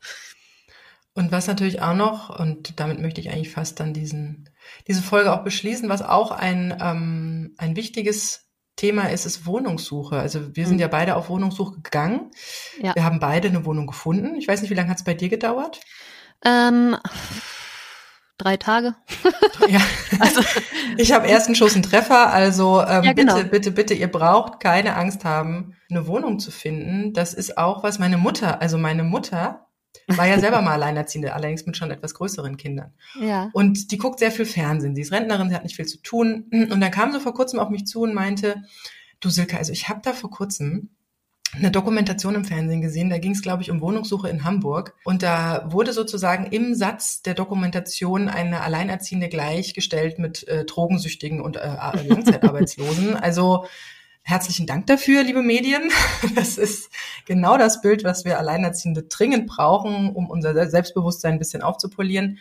Und was natürlich auch noch, und damit möchte ich eigentlich fast dann diesen, diese Folge auch beschließen, was auch ein, ähm, ein wichtiges Thema ist, ist Wohnungssuche. Also wir sind mhm. ja beide auf Wohnungssuche gegangen. Ja. Wir haben beide eine Wohnung gefunden. Ich weiß nicht, wie lange hat es bei dir gedauert? Ähm, drei Tage. ja. Also ich habe ersten Schuss einen Treffer. Also ähm, ja, genau. bitte, bitte, bitte, ihr braucht keine Angst haben, eine Wohnung zu finden. Das ist auch was meine Mutter, also meine Mutter war ja selber mal Alleinerziehende, allerdings mit schon etwas größeren Kindern. Ja. Und die guckt sehr viel Fernsehen. Sie ist Rentnerin, sie hat nicht viel zu tun. Und dann kam sie vor kurzem auf mich zu und meinte, du Silke, also ich habe da vor kurzem eine Dokumentation im Fernsehen gesehen. Da ging es, glaube ich, um Wohnungssuche in Hamburg. Und da wurde sozusagen im Satz der Dokumentation eine Alleinerziehende gleichgestellt mit äh, Drogensüchtigen und äh, Langzeitarbeitslosen. Also herzlichen Dank dafür, liebe Medien. Das ist genau das Bild, was wir Alleinerziehende dringend brauchen, um unser Selbstbewusstsein ein bisschen aufzupolieren.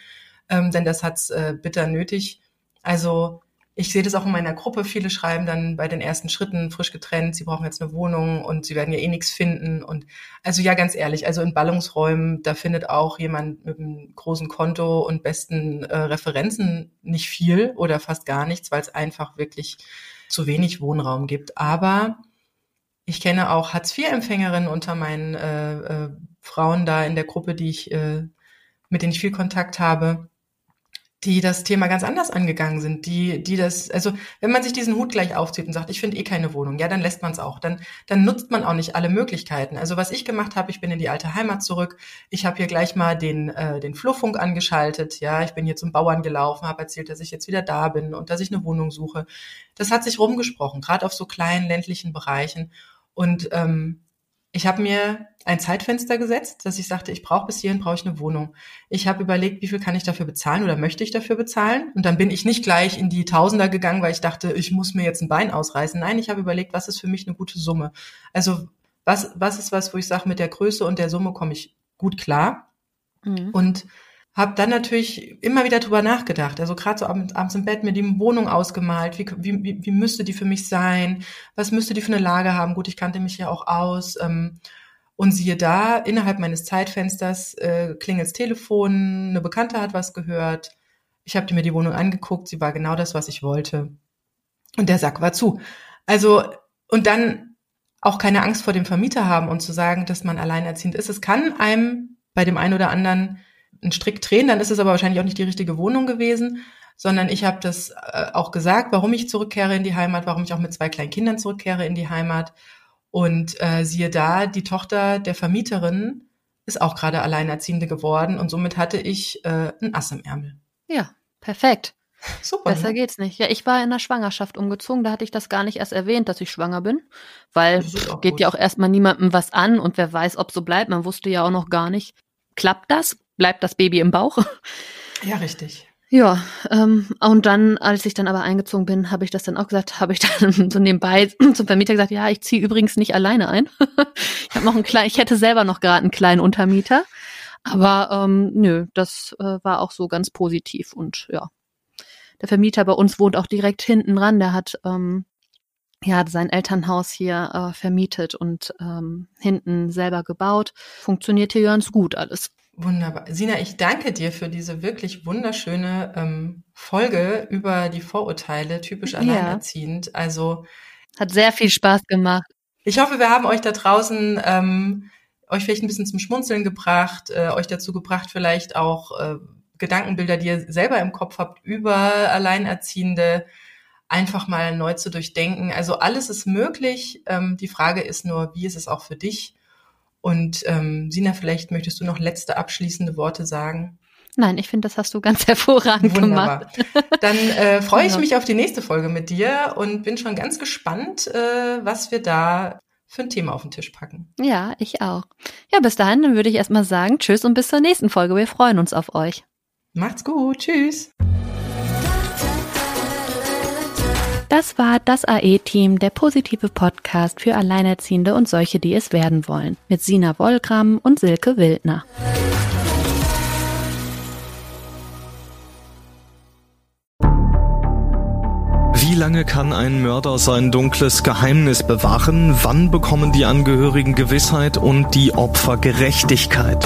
Ähm, denn das hat's äh, bitter nötig. Also ich sehe das auch in meiner Gruppe. Viele schreiben dann bei den ersten Schritten frisch getrennt, sie brauchen jetzt eine Wohnung und sie werden ja eh nichts finden. Und also ja, ganz ehrlich, also in Ballungsräumen, da findet auch jemand mit einem großen Konto und besten äh, Referenzen nicht viel oder fast gar nichts, weil es einfach wirklich zu wenig Wohnraum gibt. Aber ich kenne auch Hartz-IV-Empfängerinnen unter meinen äh, äh, Frauen da in der Gruppe, die ich, äh, mit denen ich viel Kontakt habe die das Thema ganz anders angegangen sind, die, die das, also wenn man sich diesen Hut gleich aufzieht und sagt, ich finde eh keine Wohnung, ja, dann lässt man es auch. Dann, dann nutzt man auch nicht alle Möglichkeiten. Also was ich gemacht habe, ich bin in die alte Heimat zurück. Ich habe hier gleich mal den, äh, den Flurfunk angeschaltet. Ja, ich bin hier zum Bauern gelaufen, habe erzählt, dass ich jetzt wieder da bin und dass ich eine Wohnung suche. Das hat sich rumgesprochen, gerade auf so kleinen ländlichen Bereichen. Und ähm, ich habe mir ein Zeitfenster gesetzt, dass ich sagte, ich brauche bis hierhin brauche ich eine Wohnung. Ich habe überlegt, wie viel kann ich dafür bezahlen oder möchte ich dafür bezahlen? Und dann bin ich nicht gleich in die Tausender gegangen, weil ich dachte, ich muss mir jetzt ein Bein ausreißen. Nein, ich habe überlegt, was ist für mich eine gute Summe? Also was was ist was, wo ich sage, mit der Größe und der Summe komme ich gut klar. Mhm. Und habe dann natürlich immer wieder drüber nachgedacht. Also gerade so abends im Bett mir die Wohnung ausgemalt. Wie, wie, wie müsste die für mich sein? Was müsste die für eine Lage haben? Gut, ich kannte mich ja auch aus. Ähm, und siehe da, innerhalb meines Zeitfensters äh, klingelt's Telefon, eine Bekannte hat was gehört. Ich habe mir die Wohnung angeguckt, sie war genau das, was ich wollte. Und der Sack war zu. Also, und dann auch keine Angst vor dem Vermieter haben und zu sagen, dass man alleinerziehend ist. Es kann einem bei dem einen oder anderen einen Strick drehen, dann ist es aber wahrscheinlich auch nicht die richtige Wohnung gewesen, sondern ich habe das äh, auch gesagt, warum ich zurückkehre in die Heimat, warum ich auch mit zwei kleinen Kindern zurückkehre in die Heimat und äh, siehe da, die Tochter der Vermieterin ist auch gerade Alleinerziehende geworden und somit hatte ich äh, ein Ass im Ärmel. Ja, perfekt. Super. Besser ne? geht's nicht. Ja, ich war in der Schwangerschaft umgezogen, da hatte ich das gar nicht erst erwähnt, dass ich schwanger bin, weil geht gut. ja auch erstmal niemandem was an und wer weiß, ob so bleibt. Man wusste ja auch noch gar nicht, klappt das? Bleibt das Baby im Bauch? Ja, richtig. Ja, ähm, und dann, als ich dann aber eingezogen bin, habe ich das dann auch gesagt, habe ich dann so nebenbei zum Vermieter gesagt, ja, ich ziehe übrigens nicht alleine ein. ich habe noch einen kleinen, ich hätte selber noch gerade einen kleinen Untermieter. Aber ähm, nö, das äh, war auch so ganz positiv und ja. Der Vermieter bei uns wohnt auch direkt hinten dran. Der hat ähm, ja sein Elternhaus hier äh, vermietet und ähm, hinten selber gebaut. Funktioniert hier ganz gut alles. Wunderbar. Sina, ich danke dir für diese wirklich wunderschöne ähm, Folge über die Vorurteile, typisch alleinerziehend. Ja. Also hat sehr viel Spaß gemacht. Ich hoffe, wir haben euch da draußen ähm, euch vielleicht ein bisschen zum Schmunzeln gebracht, äh, euch dazu gebracht, vielleicht auch äh, Gedankenbilder, die ihr selber im Kopf habt über Alleinerziehende, einfach mal neu zu durchdenken. Also alles ist möglich. Ähm, die Frage ist nur, wie ist es auch für dich? Und ähm, Sina, vielleicht möchtest du noch letzte abschließende Worte sagen? Nein, ich finde, das hast du ganz hervorragend Wunderbar. gemacht. Dann äh, freue ich mich auf die nächste Folge mit dir und bin schon ganz gespannt, äh, was wir da für ein Thema auf den Tisch packen. Ja, ich auch. Ja, bis dahin, dann würde ich erstmal sagen, tschüss und bis zur nächsten Folge. Wir freuen uns auf euch. Macht's gut, tschüss. Das war das AE-Team, der positive Podcast für Alleinerziehende und solche, die es werden wollen, mit Sina Wollgramm und Silke Wildner. Wie lange kann ein Mörder sein dunkles Geheimnis bewahren? Wann bekommen die Angehörigen Gewissheit und die Opfer Gerechtigkeit?